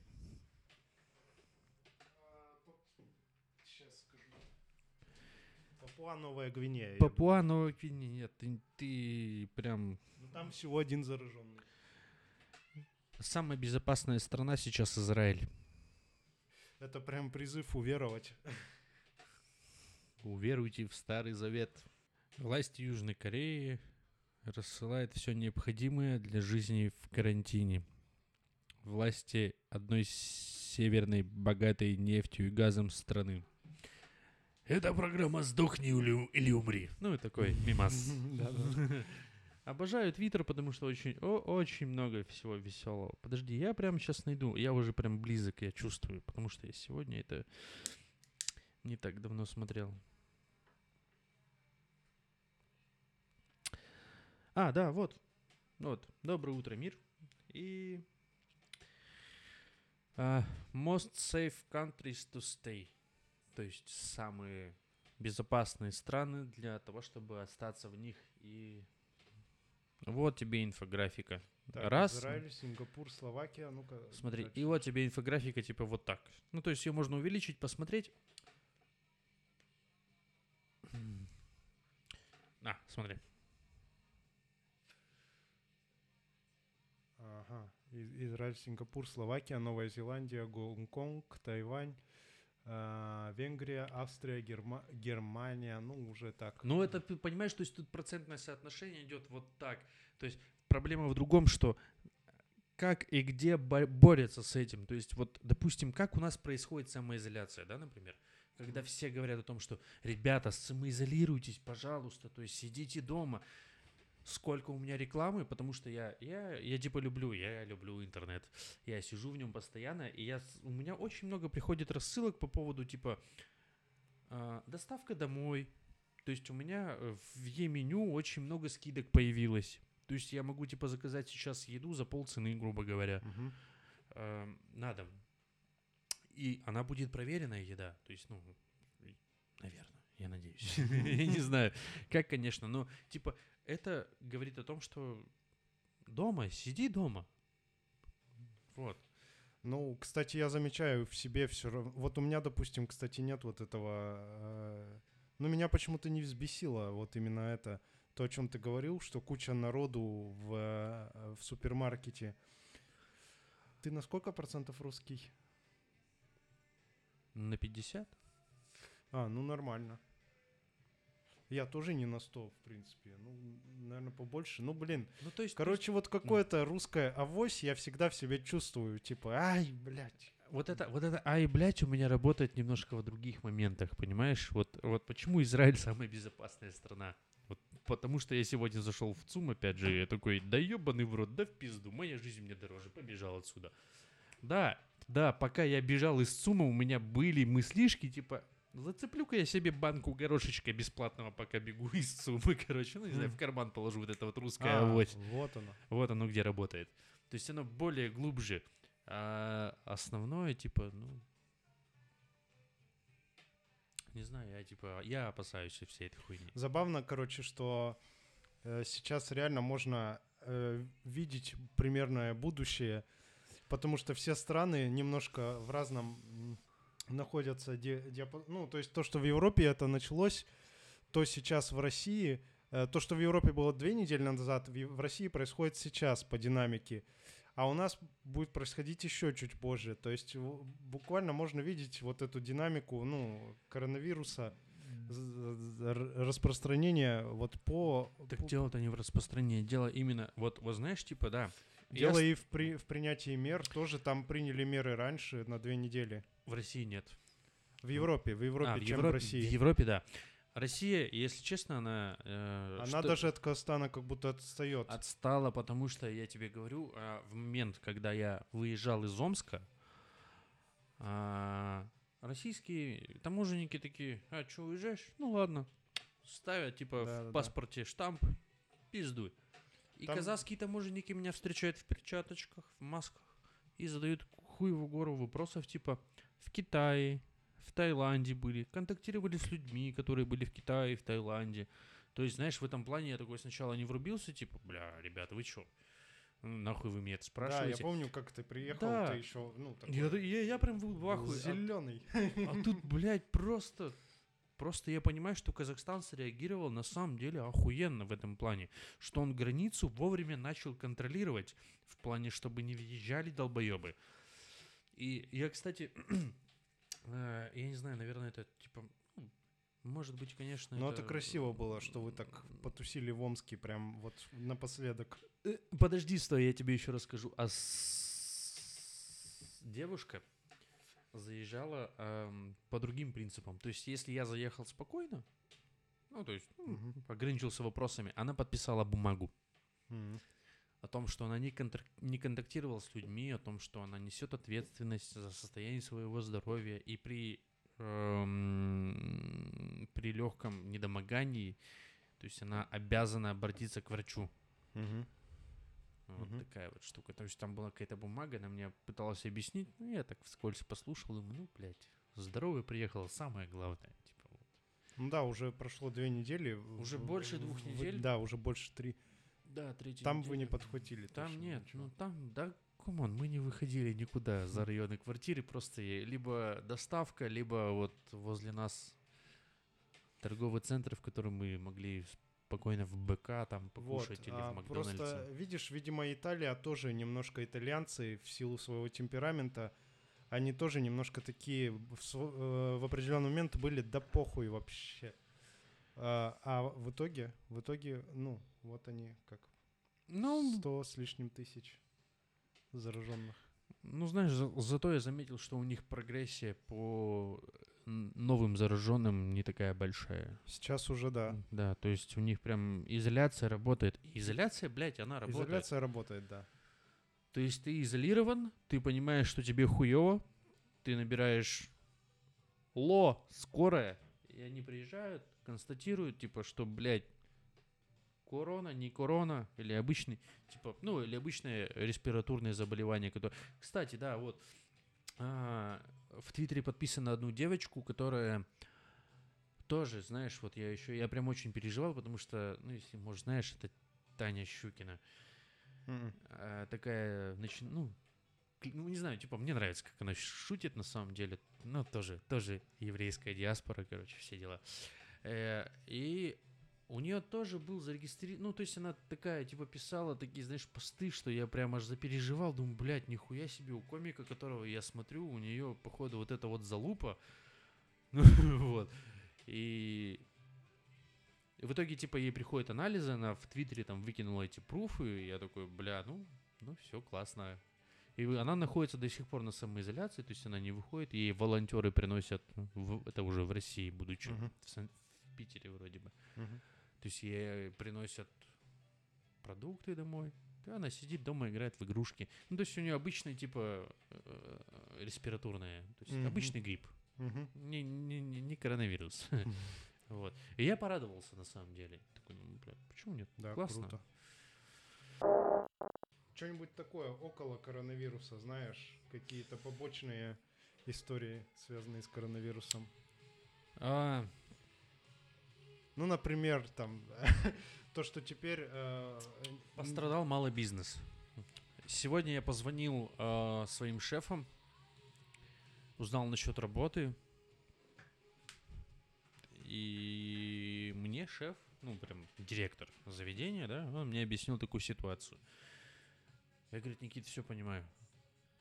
Сейчас скажу. Папуа Новая Гвинея. Папуа Новая Гвинея. Нет, ты, ты прям... Ну, Там всего один зараженный. Самая безопасная страна сейчас Израиль. Это прям призыв уверовать. Уверуйте в Старый Завет. Власти Южной Кореи рассылают все необходимое для жизни в карантине. Власти одной северной, богатой нефтью и газом страны. Это программа «Сдохни или, умри». Ну, и такой мимас. Обожаю Твиттер, потому что очень, о, очень много всего веселого. Подожди, я прямо сейчас найду. Я уже прям близок, я чувствую, потому что я сегодня это не так давно смотрел. А, да, вот. Вот. Доброе утро, мир. И а, most safe countries to stay. То есть самые безопасные страны для того, чтобы остаться в них и вот тебе инфографика. Так, Раз. Израиль, Сингапур, Словакия. Ну-ка. Смотри, дальше. и вот тебе инфографика типа вот так. Ну, то есть ее можно увеличить, посмотреть. А, смотри. Ага. Израиль, Сингапур, Словакия, Новая Зеландия, Гонконг, Тайвань, Венгрия, Австрия, Герма- Германия. Ну, уже так. Ну, это, ты понимаешь, то есть тут процентное соотношение идет вот так. То есть проблема в другом, что как и где бо- борются с этим. То есть вот, допустим, как у нас происходит самоизоляция, да, например? Когда все говорят о том, что, ребята, самоизолируйтесь, пожалуйста, то есть сидите дома. Сколько у меня рекламы, потому что я, я, я типа люблю, я люблю интернет. Я сижу в нем постоянно, и я, у меня очень много приходит рассылок по поводу типа а, доставка домой, то есть у меня э, в Е-меню очень много скидок появилось. То есть я могу типа заказать сейчас еду за полцены, грубо говоря, Мгм. эм, на дом. И она будет проверенная еда. То есть, ну, наверное, я надеюсь. Я не знаю, как, конечно, но типа это говорит о том, что дома, сиди дома. Вот. Ну, кстати, я замечаю в себе все равно. Вот у меня, допустим, кстати, нет вот этого. э, Ну, меня почему-то не взбесило вот именно это. То, о чем ты говорил, что куча народу в, э, в супермаркете. Ты на сколько процентов русский? На 50? А, ну нормально. Я тоже не на 100, в принципе. Ну, наверное, побольше. Ну, блин. Ну, то есть, Короче, вот какое-то русское авось я всегда в себе чувствую. Типа, ай, блядь. Вот это, вот это, ай, блядь, у меня работает немножко в других моментах, понимаешь? Вот, вот почему Израиль самая безопасная страна? Вот потому что я сегодня зашел в ЦУМ, опять же, я такой, да ебаный в рот, да в пизду, моя жизнь мне дороже, побежал отсюда. Да, да, пока я бежал из ЦУМа, у меня были мыслишки, типа, зацеплю-ка я себе банку горошечка бесплатного, пока бегу из ЦУМа, короче, ну, не знаю, в карман положу вот это вот русское А, авось. вот оно. Вот оно где работает. То есть оно более глубже. А основное, типа, ну... Не знаю, я типа, я опасаюсь всей этой хуйни. Забавно, короче, что э, сейчас реально можно э, видеть примерное будущее, потому что все страны немножко в разном находятся ди- диапа- Ну, то есть то, что в Европе это началось, то сейчас в России, э, то, что в Европе было две недели назад, в, России происходит сейчас по динамике. А у нас будет происходить еще чуть позже. То есть буквально можно видеть вот эту динамику, ну, коронавируса, распространение вот по... Так по- дело-то не в распространении, дело именно, вот, вот знаешь, типа, да. я Дело с- и в, при, в принятии мер. Тоже там приняли меры раньше на две недели. В России нет. В Европе, в Европе, А, в чем Европе, в России. В Европе, да. Россия, если честно, она... э, Она что- даже от Казахстана как будто отстает. Отстала, потому что, я тебе говорю, а, в момент, когда я выезжал из Омска, а, российские таможенники такие, а что, уезжаешь? Ну ладно. Ставят, типа, Да-да-да. в паспорте штамп, пиздуй. И Там- казахские таможенники меня встречают в перчаточках, в масках и задают хуеву гору вопросов, типа, в Китае, в Таиланде были, контактировали с людьми, которые были в Китае, в Таиланде. То есть, знаешь, в этом плане я такой сначала не врубился, типа, бля, ребята, вы чё? Ну, Нахуй вы меня это Да, я спрашиваете? помню, как ты приехал, Да. ты еще, ну, такой я, я, я прям был в ахуе. А- зеленый. А тут, блядь, просто... Просто я понимаю, что Казахстан среагировал на самом деле охуенно в этом плане. Что он границу вовремя начал контролировать. В плане, чтобы не въезжали долбоебы. И я, кстати... э, я не знаю, наверное, это типа... ну, Может быть, конечно, Но это красиво было, что вы так потусили в Омске прям вот напоследок. Э, Подожди, стой, я тебе еще расскажу. А с- девушка заезжала эм, по другим принципам. То есть, если я заехал спокойно, ну, то есть, ну, Мгм. ограничился вопросами, она подписала бумагу Мгм. О том, что она не, контр- не контактировала с людьми, о том, что она несет ответственность за состояние своего здоровья и при эм, при легком недомогании, то есть она обязана обратиться к врачу. Мгм. Вот Мгм. такая вот штука. То есть там была какая-то бумага, она мне пыталась объяснить, ну я так вскользь послушал, думаю, ну, блядь, здоровый приехал, самое главное. Типа, вот. Ну да, уже прошло две недели. Уже В- больше двух в- недель? Да, уже больше три. Да, третий. Там вы не подхватили. Там точно нет, ничего. ну там, да, come on, мы не выходили никуда за районы квартиры, просто либо доставка, либо вот возле нас торговый центр, в котором мы могли спокойно в БК там Вот, покушать или а в Макдональдсе. просто видишь, видимо, Италия тоже немножко итальянцы в силу своего темперамента, они тоже немножко такие в, э, в определенный момент были да похуй вообще. А, а в итоге, в итоге, ну, вот они как Ну, сто с лишним тысяч зараженных. Ну, знаешь, за- зато я заметил, что у них прогрессия по новым зараженным не такая большая. Сейчас уже да. Да, то есть у них прям изоляция работает. Изоляция, блядь, она работает. Изоляция работает, да. То есть ты изолирован, ты понимаешь, что тебе хуево, ты набираешь ло, скорая, и они приезжают, констатируют, типа, что, блядь, корона, не корона, или обычный, типа, ну, или обычное респираторное заболевание, которое... Кстати, да, вот, а, в Твиттере подписано одну девочку, которая тоже, знаешь, вот я еще, я прям очень переживал, потому что, ну, если, может, знаешь, это Таня Щукина. Мгм. А, такая, начи- ну, ну, не знаю, типа, мне нравится, как она шутит на самом деле. Ну, тоже, тоже еврейская диаспора, короче, все дела. Э, и у нее тоже был зарегистрирован, ну, то есть она такая, типа, писала такие, знаешь, посты, что я прям аж запереживал, думаю, блядь, нихуя себе, у комика, которого я смотрю, у нее, походу, вот эта вот залупа, ну, вот, и и в итоге, типа, ей приходят анализы, она в Твиттере там выкинула эти пруфы, и я такой, бля, ну, ну все, классно. И она находится до сих пор на самоизоляции, то есть она не выходит, ей волонтеры приносят, в- это уже в России, будучи Мгм. в, Сан- в Питере вроде бы. Мгм. То есть ей приносят продукты домой, она сидит дома, играет в игрушки. Ну, то есть у нее обычная, типа, э, респираторная, то есть Мгм. обычный грипп, Мгм. не, не, не- коронавирус. Мгм. Вот. И я порадовался на самом деле. Такой, ну, бля, почему нет? Да, Классно. круто. Что-нибудь такое около коронавируса, знаешь? Какие-то побочные истории, связанные с коронавирусом? А, Ну, например, там, то, что теперь... э, пострадал малый бизнес. Сегодня я позвонил а, своим шефам, узнал насчет работы. И мне шеф, ну, прям директор заведения, да, он мне объяснил такую ситуацию. Я, говорит, Никита, все понимаю.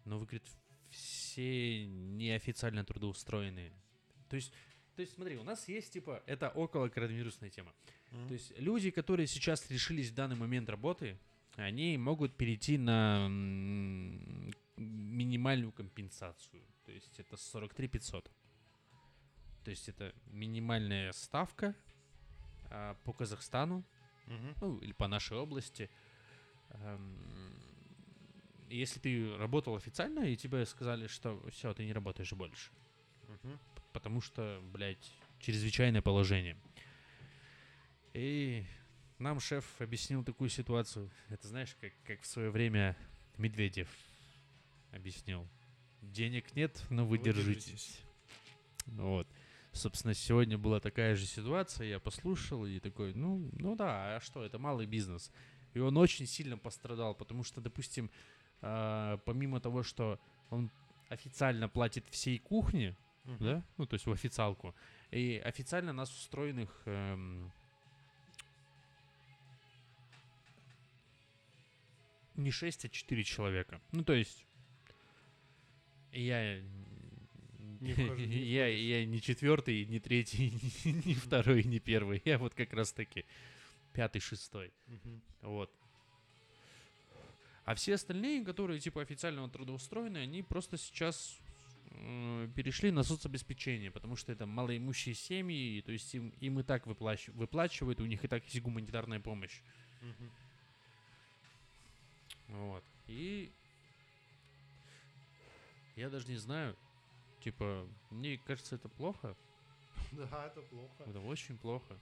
Но вы, говорит, все неофициально трудоустроенные. То есть, то есть, смотри, у нас есть, типа, это около коронавирусная тема. Мгм. То есть люди, которые сейчас решились в данный момент работы, они могут перейти на минимальную компенсацию. То есть это 43 500. То есть это минимальная ставка а, по Казахстану, Мгм. ну или по нашей области. Эм, Если ты работал официально, и тебе сказали, что все, ты не работаешь больше. Мгм. Потому что, блядь, чрезвычайное положение. И нам шеф объяснил такую ситуацию. Это знаешь, как, как в свое время Медведев объяснил. Денег нет, но вы, Вы держитесь. держитесь. Вот. Собственно, сегодня была такая же ситуация, я послушал и такой, ну, ну да, а что, это малый бизнес. И он очень сильно пострадал, потому что, допустим, а, помимо того, что он официально платит всей кухне, Мгм. да, ну, то есть в официалку, и официально нас устроенных эм, не 6, а 4 человека. Ну, то есть я Не вхожу, не я, я не четвертый, не третий, не второй, не первый. Я вот как раз таки пятый, шестой. Мгм. Вот. А все остальные, которые типа официально трудоустроены, они просто сейчас перешли на соцобеспечение, потому что это малоимущие семьи, то есть им, им и так выплач- выплачивают, у них и так есть гуманитарная помощь. Мгм. Вот. И я даже не знаю, типа, мне кажется, это плохо. Да, это плохо. Это очень плохо.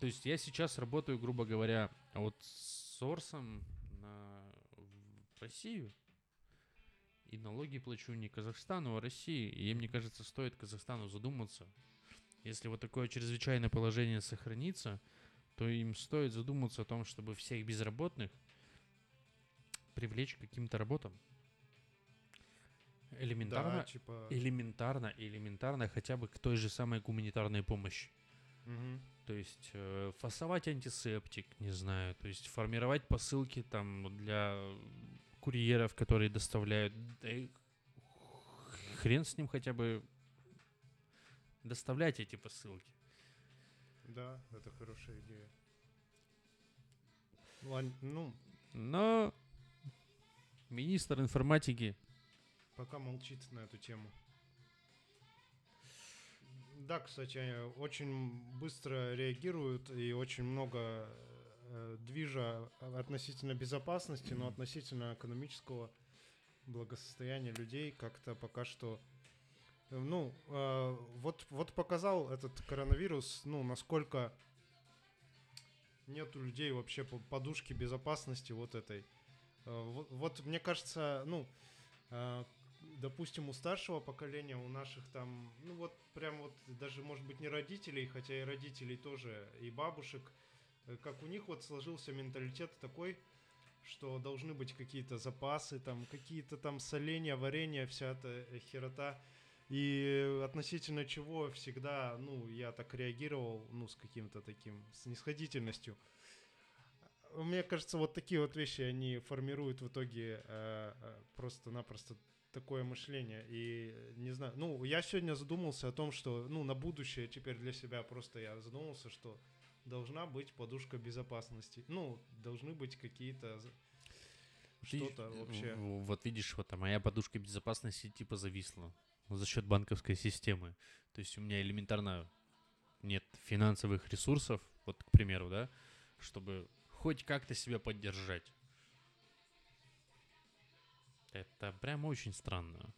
То есть я сейчас работаю, грубо говоря, вот с сорсом на в Россию. И налоги плачу не Казахстану, а России. И мне кажется, стоит Казахстану задуматься. Если вот такое чрезвычайное положение сохранится, то им стоит задуматься о том, чтобы всех безработных привлечь к каким-то работам. Элементарно, Да, типа... элементарно, элементарно хотя бы к той же самой гуманитарной помощи. Мгм. То есть э, фасовать антисептик, не знаю, то есть формировать посылки там для курьеров, которые доставляют. Да хрен с ним хотя бы доставлять эти посылки. Да, это хорошая идея. Лань, ну, Но министр информатики пока молчит на эту тему. Да, кстати, они очень быстро реагируют и очень много э, движа относительно безопасности, но относительно экономического благосостояния людей как-то пока что... э, Ну, э, вот, вот показал этот коронавирус, ну, насколько нет у людей вообще по- подушки безопасности вот этой. Э, Вот, вот мне кажется, ну, э, допустим, у старшего поколения, у наших там, ну вот прям вот даже, может быть, не родителей, хотя и родителей тоже, и бабушек, э, как у них вот сложился менталитет такой, что должны быть какие-то запасы, там какие-то там соления, варенья, вся эта э, херота. И относительно чего всегда, ну, я так реагировал, ну, с каким-то таким снисходительностью. Мне кажется, вот такие вот вещи, они формируют в итоге э, э, просто-напросто такое мышление. И э, не знаю, ну, я сегодня задумался о том, что, ну, на будущее теперь для себя просто я задумался, что должна быть подушка безопасности. Ну, должны быть какие-то что-то вообще. Вот видишь, вот а моя подушка безопасности типа зависла за счет банковской системы. То есть у меня элементарно нет финансовых ресурсов, вот, к примеру, да, чтобы хоть как-то себя поддержать. Это прям очень странно.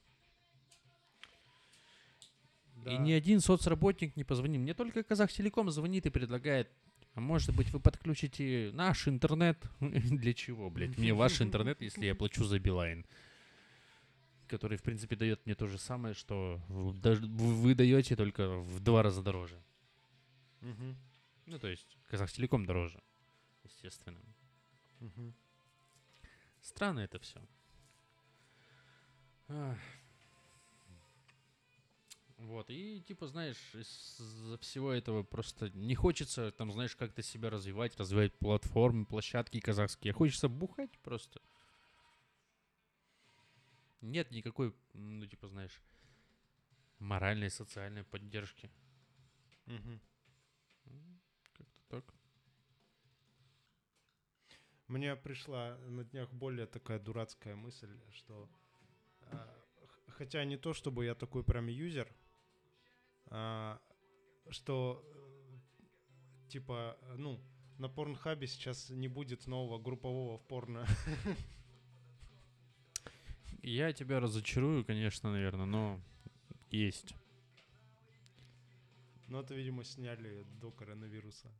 Да. И ни один соцработник не позвонил. Мне только Казахтелеком звонит и предлагает, а может быть вы подключите наш интернет? Для чего, блядь? Мне ваш интернет, если я плачу за Билайн. Который, в принципе, дает мне то же самое, что вы даете только в два раза дороже. Мгм, Ну, то есть Казахтелеком дороже, естественно. мгм. Странно это все. Вот, и типа, знаешь, из-за всего этого просто не хочется, там, знаешь, как-то себя развивать, развивать платформы, площадки казахские. Хочется бухать просто. Нет никакой, ну, типа, знаешь, моральной, социальной поддержки. М, Как-то так. Мне пришла на днях более такая дурацкая мысль, что а, хотя не то, чтобы я такой прям юзер, что э, типа, ну, на порнхабе сейчас не будет нового группового в порно. Я тебя разочарую, конечно, наверное, но Есть. Но это, видимо, сняли до коронавируса.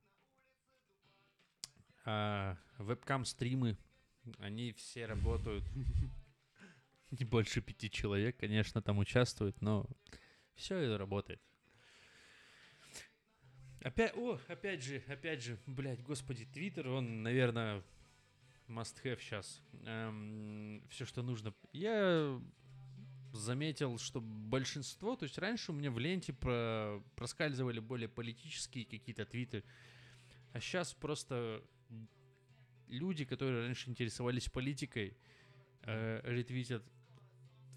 А вебкам-стримы, они все работают. Не больше пяти человек, конечно, там участвуют, но все это работает. Опять, о, опять же, опять же, блядь, господи, Твиттер, он, наверное, must have сейчас. все, что нужно. Я заметил, что большинство, то есть раньше у меня в ленте про, проскальзывали более политические какие-то твиты, а сейчас просто люди, которые раньше интересовались политикой, э, ретвитят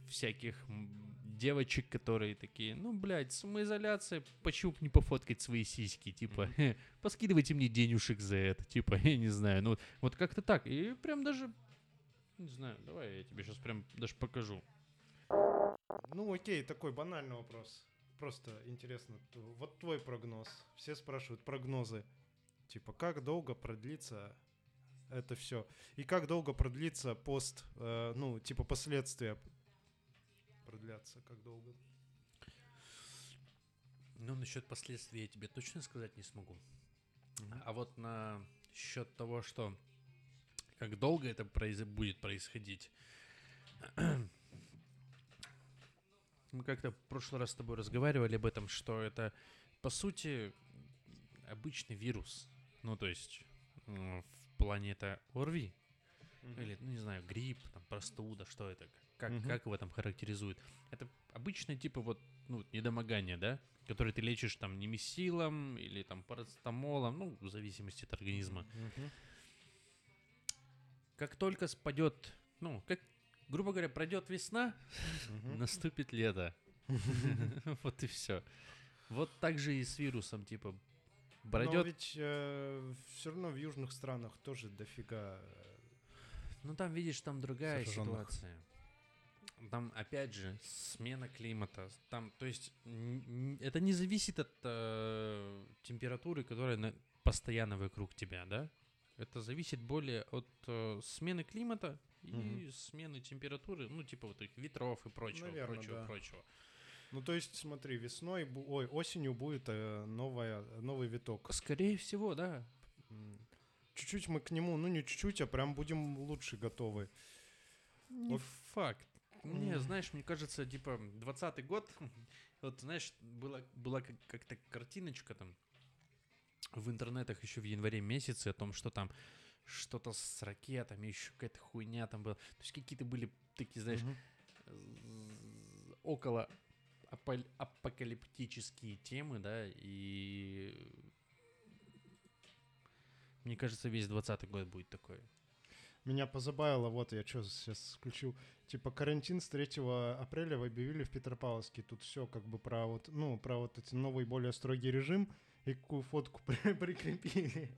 всяких девочек, которые такие, ну, блядь, самоизоляция, почему бы не пофоткать свои сиськи, типа, «Хе, поскидывайте мне денежек за это, типа, я не знаю, ну, вот как-то так, и прям даже, не знаю, давай я тебе сейчас прям даже покажу. Ну, окей, такой банальный вопрос. Просто интересно. Вот твой прогноз. Все спрашивают прогнозы. Типа, как долго продлится это все? И как долго продлится пост, э, ну, типа, последствия продлятся, как долго? Ну, насчет последствий я тебе точно сказать не смогу. А вот на счет того, что как долго это произ- будет происходить. Мы как-то в прошлый раз с тобой разговаривали об этом, что это, по сути, обычный вирус. Ну, то есть, м, в плане это ОРВИ. Или, ну, не знаю, грипп, там, простуда, что это? Как, Мгм. как его там характеризуют? Это обычное, типа, вот, ну, недомогание, да? Которое ты лечишь там немесилом или там парацетамолом, ну, в зависимости от организма. Мгм. Как только спадет, ну, как, грубо говоря, пройдет весна, Мгм. наступит лето. Вот и все. Вот так же и с вирусом, типа, Но пройдет ведь все равно в южных странах тоже дофига. э, Ну там, видишь, там другая Зараженных. ситуация. Там, опять же, смена климата. Там, то есть, это не зависит от э, температуры, которая на- постоянно вокруг тебя, да? Это зависит более от э, смены климата и Мгм. смены температуры, ну, типа вот этих ветров и прочего, Наверно, прочего, да. прочего. Ну, то есть, смотри, весной, ой, осенью будет э, новая, новый виток. Скорее всего, да. Чуть-чуть мы к нему, ну не чуть-чуть, а прям будем лучше готовы. Не Вот. факт. Не, знаешь, мне кажется, типа, 20 год, вот, знаешь, была, была как- как-то картиночка там в интернетах еще в январе месяце о том, что там что-то с ракетами, еще какая-то хуйня там была. То есть какие-то были такие, знаешь, з- около апо- апокалиптические темы, да, и мне кажется, весь 20 год будет такой. Меня позабавило, вот я что сейчас включил. Типа карантин с 3 апреля вы объявили в Петропавловске. Тут все как бы про вот, ну, про вот эти новый более строгий режим. И какую фотку при- прикрепили.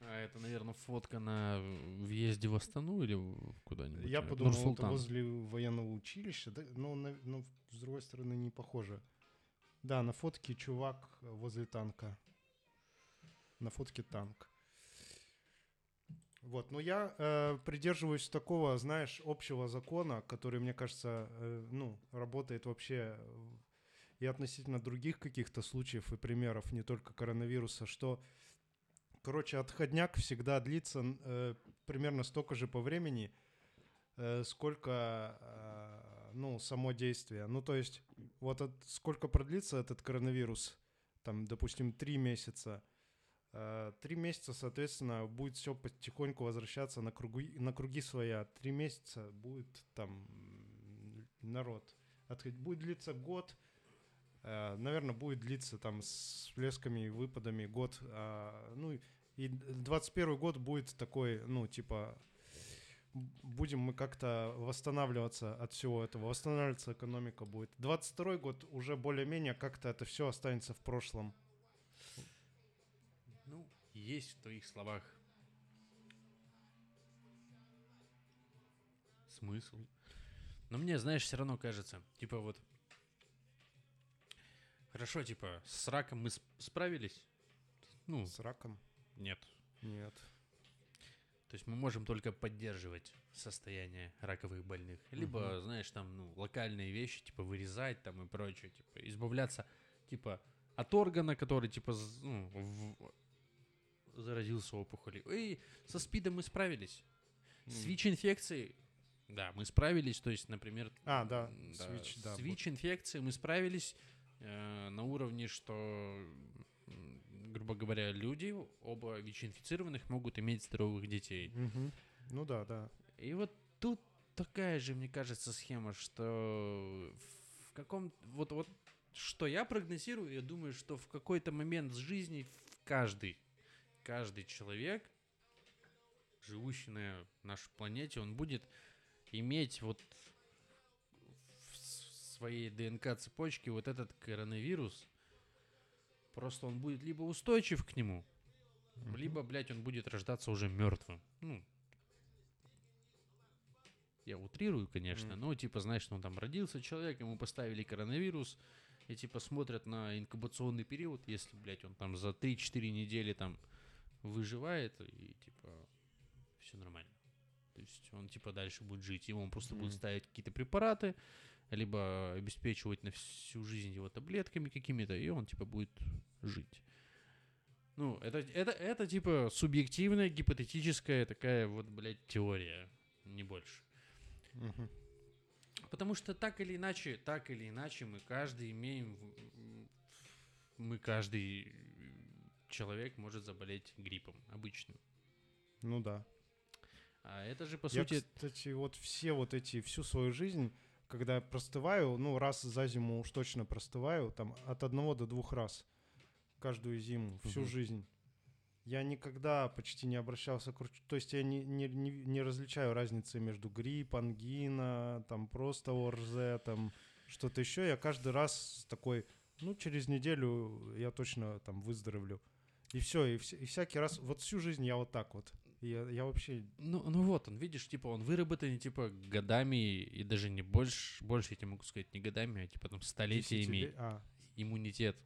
А это, наверное, фотка на въезде в Астану или куда-нибудь? Я подумал, это возле военного училища. Да, ну, на- ну, с другой стороны, не похоже. Да, на фотке чувак возле танка. На фотке танк. Вот, но я э, придерживаюсь такого, знаешь, общего закона, который, мне кажется, э, ну, работает вообще и относительно других каких-то случаев и примеров, не только коронавируса, что, короче, отходняк всегда длится э, примерно столько же по времени, э, сколько, э, ну, само действие. Ну, то есть, вот от- сколько продлится этот коронавирус, там, допустим, три месяца, Три месяца, соответственно, будет все потихоньку возвращаться на круги, на круги своя. Три месяца будет там народ. Отходить. Будет длиться год. наверное, будет длиться там с всплесками и выпадами год. а, ну и- и 21 год будет такой, ну, типа, будем мы как-то восстанавливаться от всего этого. Восстанавливаться экономика будет. 22 год уже более-менее как-то это все останется в прошлом. Есть в твоих словах смысл. Но мне, знаешь, все равно кажется, типа вот... Хорошо, типа, с раком мы сп- справились? Ну, С раком? нет. Нет. То есть мы можем только поддерживать состояние раковых больных. Либо, Мгм. знаешь, там, ну, локальные вещи, типа, вырезать там и прочее, типа, избавляться, типа, от органа, который, типа, ну, в- заразился опухолью. И со СПИДом мы справились. С. ВИЧ-инфекцией, да, мы справились. То есть, например, А, да, м, с ВИЧ, да, с. ВИЧ-инфекцией мы справились э, на уровне, что, грубо говоря, люди, оба ВИЧ-инфицированных, могут иметь здоровых детей. Мгм. Ну да, да. И вот тут такая же, мне кажется, схема, что в каком... Вот, вот что я прогнозирую, я думаю, что в какой-то момент с жизни в каждый, каждый человек, живущий на нашей планете, он будет иметь вот в своей ДНК-цепочке вот этот коронавирус. Просто он будет либо устойчив к нему, Мгм. либо, блядь, он будет рождаться уже мертвым. Ну, я утрирую, конечно, Мгм. но, типа, знаешь, ну, там родился человек, ему поставили коронавирус, и, типа, смотрят на инкубационный период, если, блядь, он там за 3-4 недели там выживает, и, типа, все нормально. То есть он, типа, дальше будет жить. Ему просто будут Мгм. ставить какие-то препараты, либо обеспечивать на всю жизнь его таблетками какими-то, и он, типа, будет жить. Ну, это, это, это типа субъективная, гипотетическая такая вот, блядь, теория, не больше. Мгм. Потому что так или иначе, так или иначе, мы каждый имеем, мы каждый человек может заболеть гриппом обычным. Ну да. А это же, по Я, сути, кстати, вот все вот эти, всю свою жизнь, когда я простываю, ну, раз за зиму уж точно простываю, там, от одного до двух раз каждую зиму, всю Мгм. жизнь. Я никогда почти не обращался к. То есть я не, не, не, не различаю разницы между грипп, ангина, там просто ОРЗ, там что-то еще. Я каждый раз такой, ну, через неделю я точно там выздоровлю. И все, и, и всякий раз, вот всю жизнь я вот так вот. Я, я вообще ну, ну вот, он, видишь, типа, он выработан, типа, годами, и даже не больше, больше, я тебе могу сказать, не годами, а, типа, там, столетиями десятиле- А, иммунитет.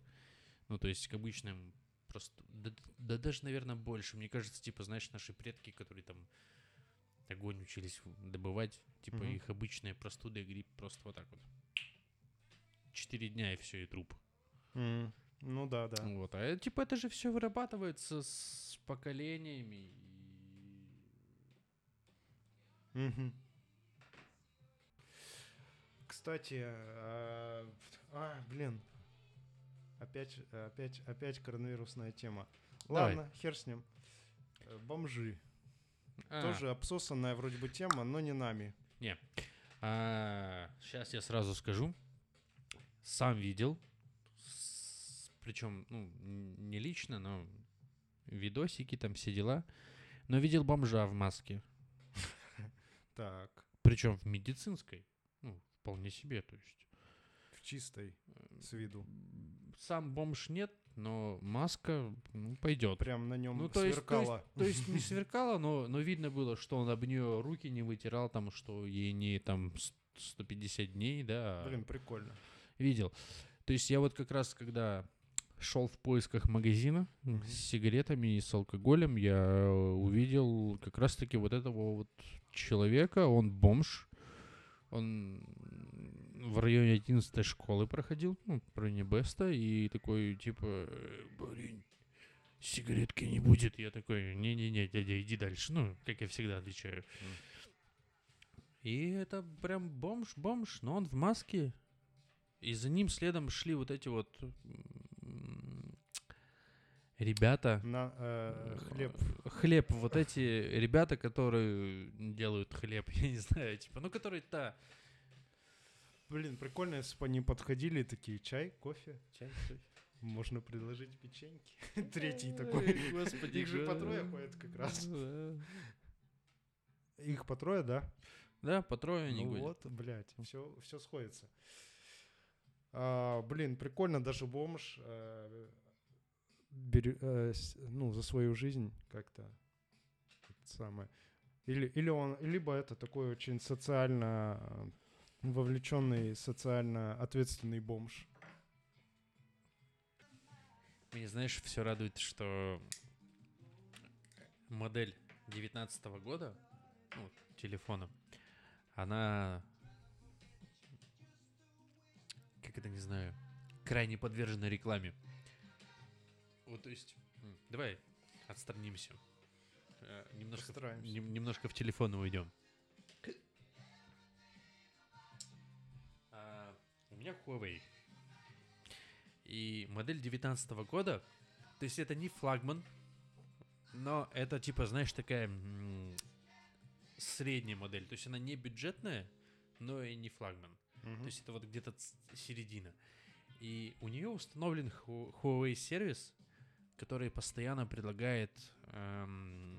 Ну, то есть к обычным просто... Да, да даже, наверное, больше. Мне кажется, типа, знаешь, наши предки, которые там огонь учились добывать, типа, Мгм. их обычная простуда и грипп просто вот так вот. Четыре дня и все, и труп. м, ну да, да. Вот. А типа это же все вырабатывается с поколениями. и- Мгм. Кстати, а, а, блин, опять, опять, опять коронавирусная тема. Давай. Ладно, хер с ним. Э, Бомжи. А, Тоже обсосанная вроде бы тема, но не нами. сейчас я сразу скажу. Сам видел. Причем, ну, не лично, но видосики, там все дела. Но видел бомжа в маске. Так, Причем в медицинской. Ну, вполне себе, то есть. в чистой, э, с виду. Сам бомж нет, но маска, ну, пойдет. Прям на нем Ну, то есть, то есть, то есть не сверкало, но, но видно было, что он об нее руки не вытирал, там, что ей не там с- 150 дней, да, а Блин, прикольно. видел. То есть я вот как раз, когда шел в поисках магазина с сигаретами и с алкоголем, я э, увидел как раз-таки вот этого вот человека, он бомж, он в районе 11 школы проходил, ну, в районе Беста, и такой, типа, «Э, парень, сигаретки не будет. Я такой, не-не-не, дядя, иди дальше. Ну, как я всегда отвечаю. И это прям бомж-бомж, но он в маске. И за ним следом шли вот эти вот ребята. На э, хлеб. Хлеб, вот эти ребята, которые делают хлеб, я не знаю, типа, ну, которые-то... Блин, прикольно, если бы они подходили такие, чай, кофе, Чай, можно предложить печеньки. Третий Ой, такой. господи, Их же по трое ходят как раз. Да. Их по трое, да? Да, по трое они Ну вот, блядь, все, все сходится. А, блин, прикольно, даже бомж э, берё- э, ну, за свою жизнь как-то самое. Или, или он, либо это такой очень социально э, вовлеченный, социально ответственный бомж. Меня, знаешь, все радует, что модель 19 года, ну, телефона, она, как это не знаю, крайне подвержена рекламе. Вот, то есть, давай отстранимся. Э, Немножко, нем- немножко в телефон уйдем. А, у меня Huawei. И модель 19 года, то есть это не флагман, но это типа, знаешь, такая средняя модель. То есть она не бюджетная, но и не флагман. Мгм. То есть это вот где-то середина. И у нее установлен Hu- Huawei сервис, который постоянно предлагает эм,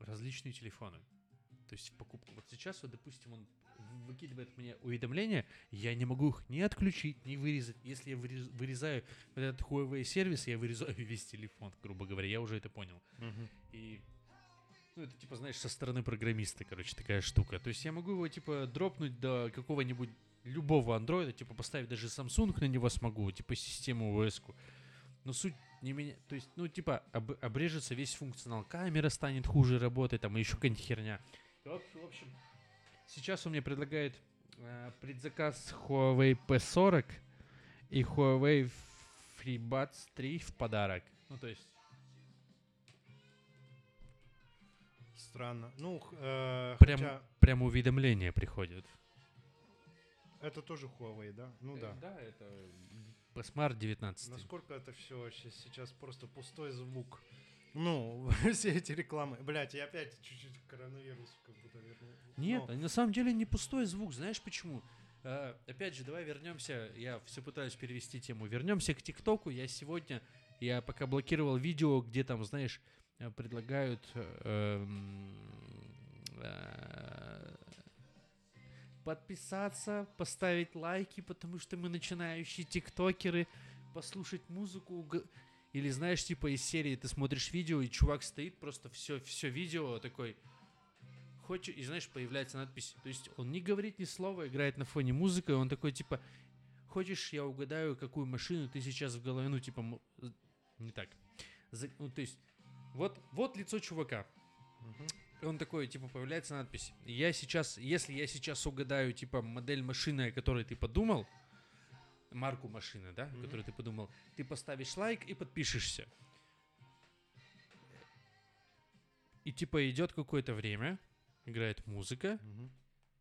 различные телефоны. То есть в покупку. Вот сейчас, вот, допустим, он выкидывает мне уведомления, я не могу их ни отключить, ни вырезать. Если я вырез- вырезаю вот этот Huawei сервис, я вырезаю весь телефон, грубо говоря. Я уже это понял. Мгм. И ну, это типа, знаешь, со стороны программиста, короче, такая штука. То есть я могу его, типа, дропнуть до какого-нибудь любого андроида, типа, поставить даже Samsung на него смогу, типа, систему os -ку. Но суть не меня... То есть, ну, типа, об- обрежется весь функционал. Камера станет хуже работать, там, и еще какая-нибудь херня. В общем, сейчас он мне предлагает э, предзаказ Huawei P40 и Huawei FreeBuds 3 в подарок. Ну, то есть, Странно. Ну, э, Прям- хотя прямо уведомления приходят. это тоже Huawei, да? Ну да. Да, это Smart 19. Насколько это все сейчас просто пустой звук. Ну, все эти рекламы. Блять, я опять чуть-чуть к коронавирусу как будто вернул. Нет, Но- на самом деле не пустой звук. Знаешь почему? Э, опять же, давай вернемся. Я все пытаюсь перевести тему. Вернемся к ТикТоку. Я сегодня, я пока блокировал видео, где там, знаешь, предлагают э, э, подписаться, поставить лайки, потому что мы начинающие тиктокеры, послушать музыку. Или знаешь, типа из серии ты смотришь видео, и чувак стоит, просто все, все видео такой, хочет, и знаешь, появляется надпись. То есть он не говорит ни слова, играет на фоне музыка, и он такой, типа, хочешь, я угадаю, какую машину ты сейчас в голове, ну, типа, з- не так. За- ну, то есть, вот, вот лицо чувака. Мгм. И он такой, типа, появляется надпись. Я сейчас, если я сейчас угадаю, типа, модель машины, о которой ты подумал, марку машины, да, о Мгм. которой ты подумал, ты поставишь лайк и подпишешься. И, типа, идет какое-то время, играет музыка, Мгм.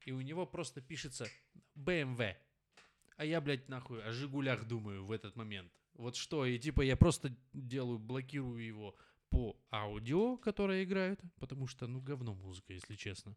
и у него просто пишется BMW. А я, блядь, нахуй о Жигулях думаю в этот момент. Вот что, и типа я просто делаю, блокирую его по аудио, которое играют, потому что, ну, говно музыка, если честно.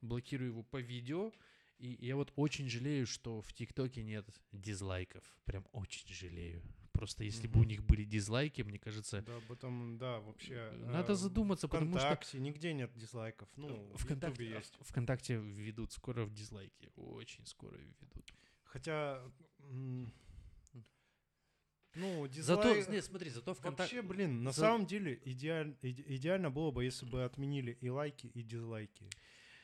Блокирую его по видео, и я вот очень жалею, что в ТикТоке нет дизлайков. Прям очень жалею. Просто если бы у них были дизлайки, мне кажется, Да, потом, да, вообще. надо э, задуматься, потому что ВКонтакте нигде нет дизлайков. Ну, в ВКонтакте, Ютубе есть. ВКонтакте введут скоро в дизлайки. Очень скоро введут. Хотя, ну, Зато, дизлайк... нет, смотри, зато ВКонтакте... Вообще, блин, на За- самом деле идеаль- иде- идеально было бы, если бы отменили и лайки, и дизлайки.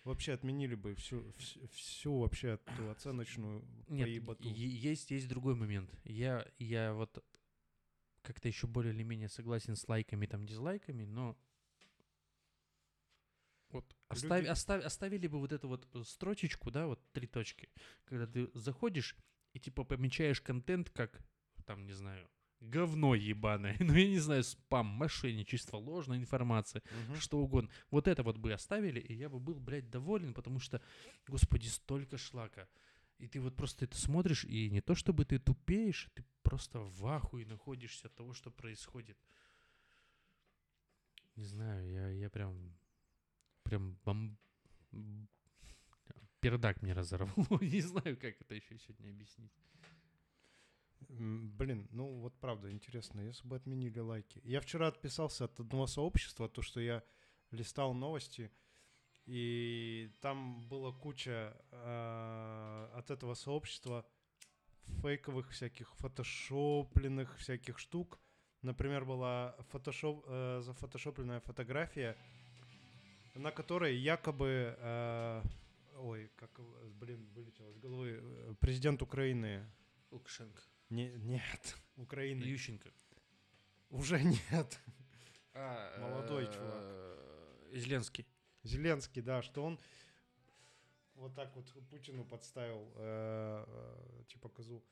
Вообще отменили бы всю, всю, всю вообще эту оценочную Нет, поеботу. есть, есть другой момент. Я, я вот как-то еще более или менее согласен с лайками, там, дизлайками, но вот оставь- Люди- оставь- оставили бы вот эту вот строчечку, да, вот три точки, когда ты заходишь и типа помечаешь контент как, там, не знаю, говно ебаное, ну я не знаю, спам, мошенничество, ложная информация, Мгм. что угодно. Вот это вот бы оставили, и я бы был, блядь, доволен, потому что, господи, столько шлака. И ты вот просто это смотришь, и не то чтобы ты тупеешь, ты просто в ахуе находишься от того, что происходит. Не знаю, я, я прям, прям бом... пердак мне разорвало. Не знаю, как это еще сегодня объяснить. Блин, ну вот правда интересно, если бы отменили лайки. Я вчера отписался от одного сообщества, то что я листал новости, и там была куча э, от этого сообщества фейковых всяких фотошопленных всяких штук. Например, была фотошоп, э, зафотошопленная фотография, на которой якобы, э, ой, как, блин, вылетело из головы, э, президент Украины Лукашенко. Не, нет, Украины. Ющенко. Уже нет. Молодой чувак. чувак. Зеленский. Зеленский, да, что он вот так вот Путину подставил, э, э, типа козу.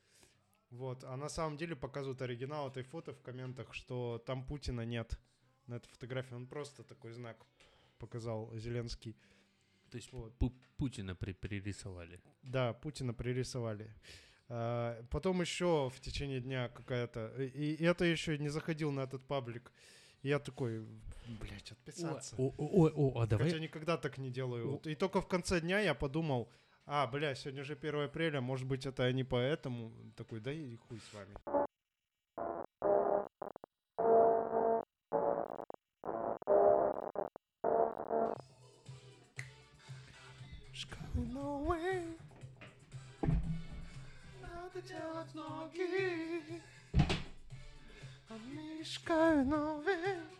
Вот, а на самом деле показывают оригинал этой фото в комментах, что там Путина нет на этой фотографии. Он просто такой знак показал Зеленский. То есть Вот. Пу- Путина при- пририсовали. Да, Путина пририсовали. А, Потом еще в течение дня какая-то... И это еще не заходил на этот паблик. Я такой, блядь, отписаться. О, о, о, о, а давай... Хотя никогда так не делаю. И только в конце дня я подумал, а, бля, сегодня же 1 апреля, может быть, это они поэтому. Такой, да и хуй с вами. Надо делать ноги. А мешкаю новые.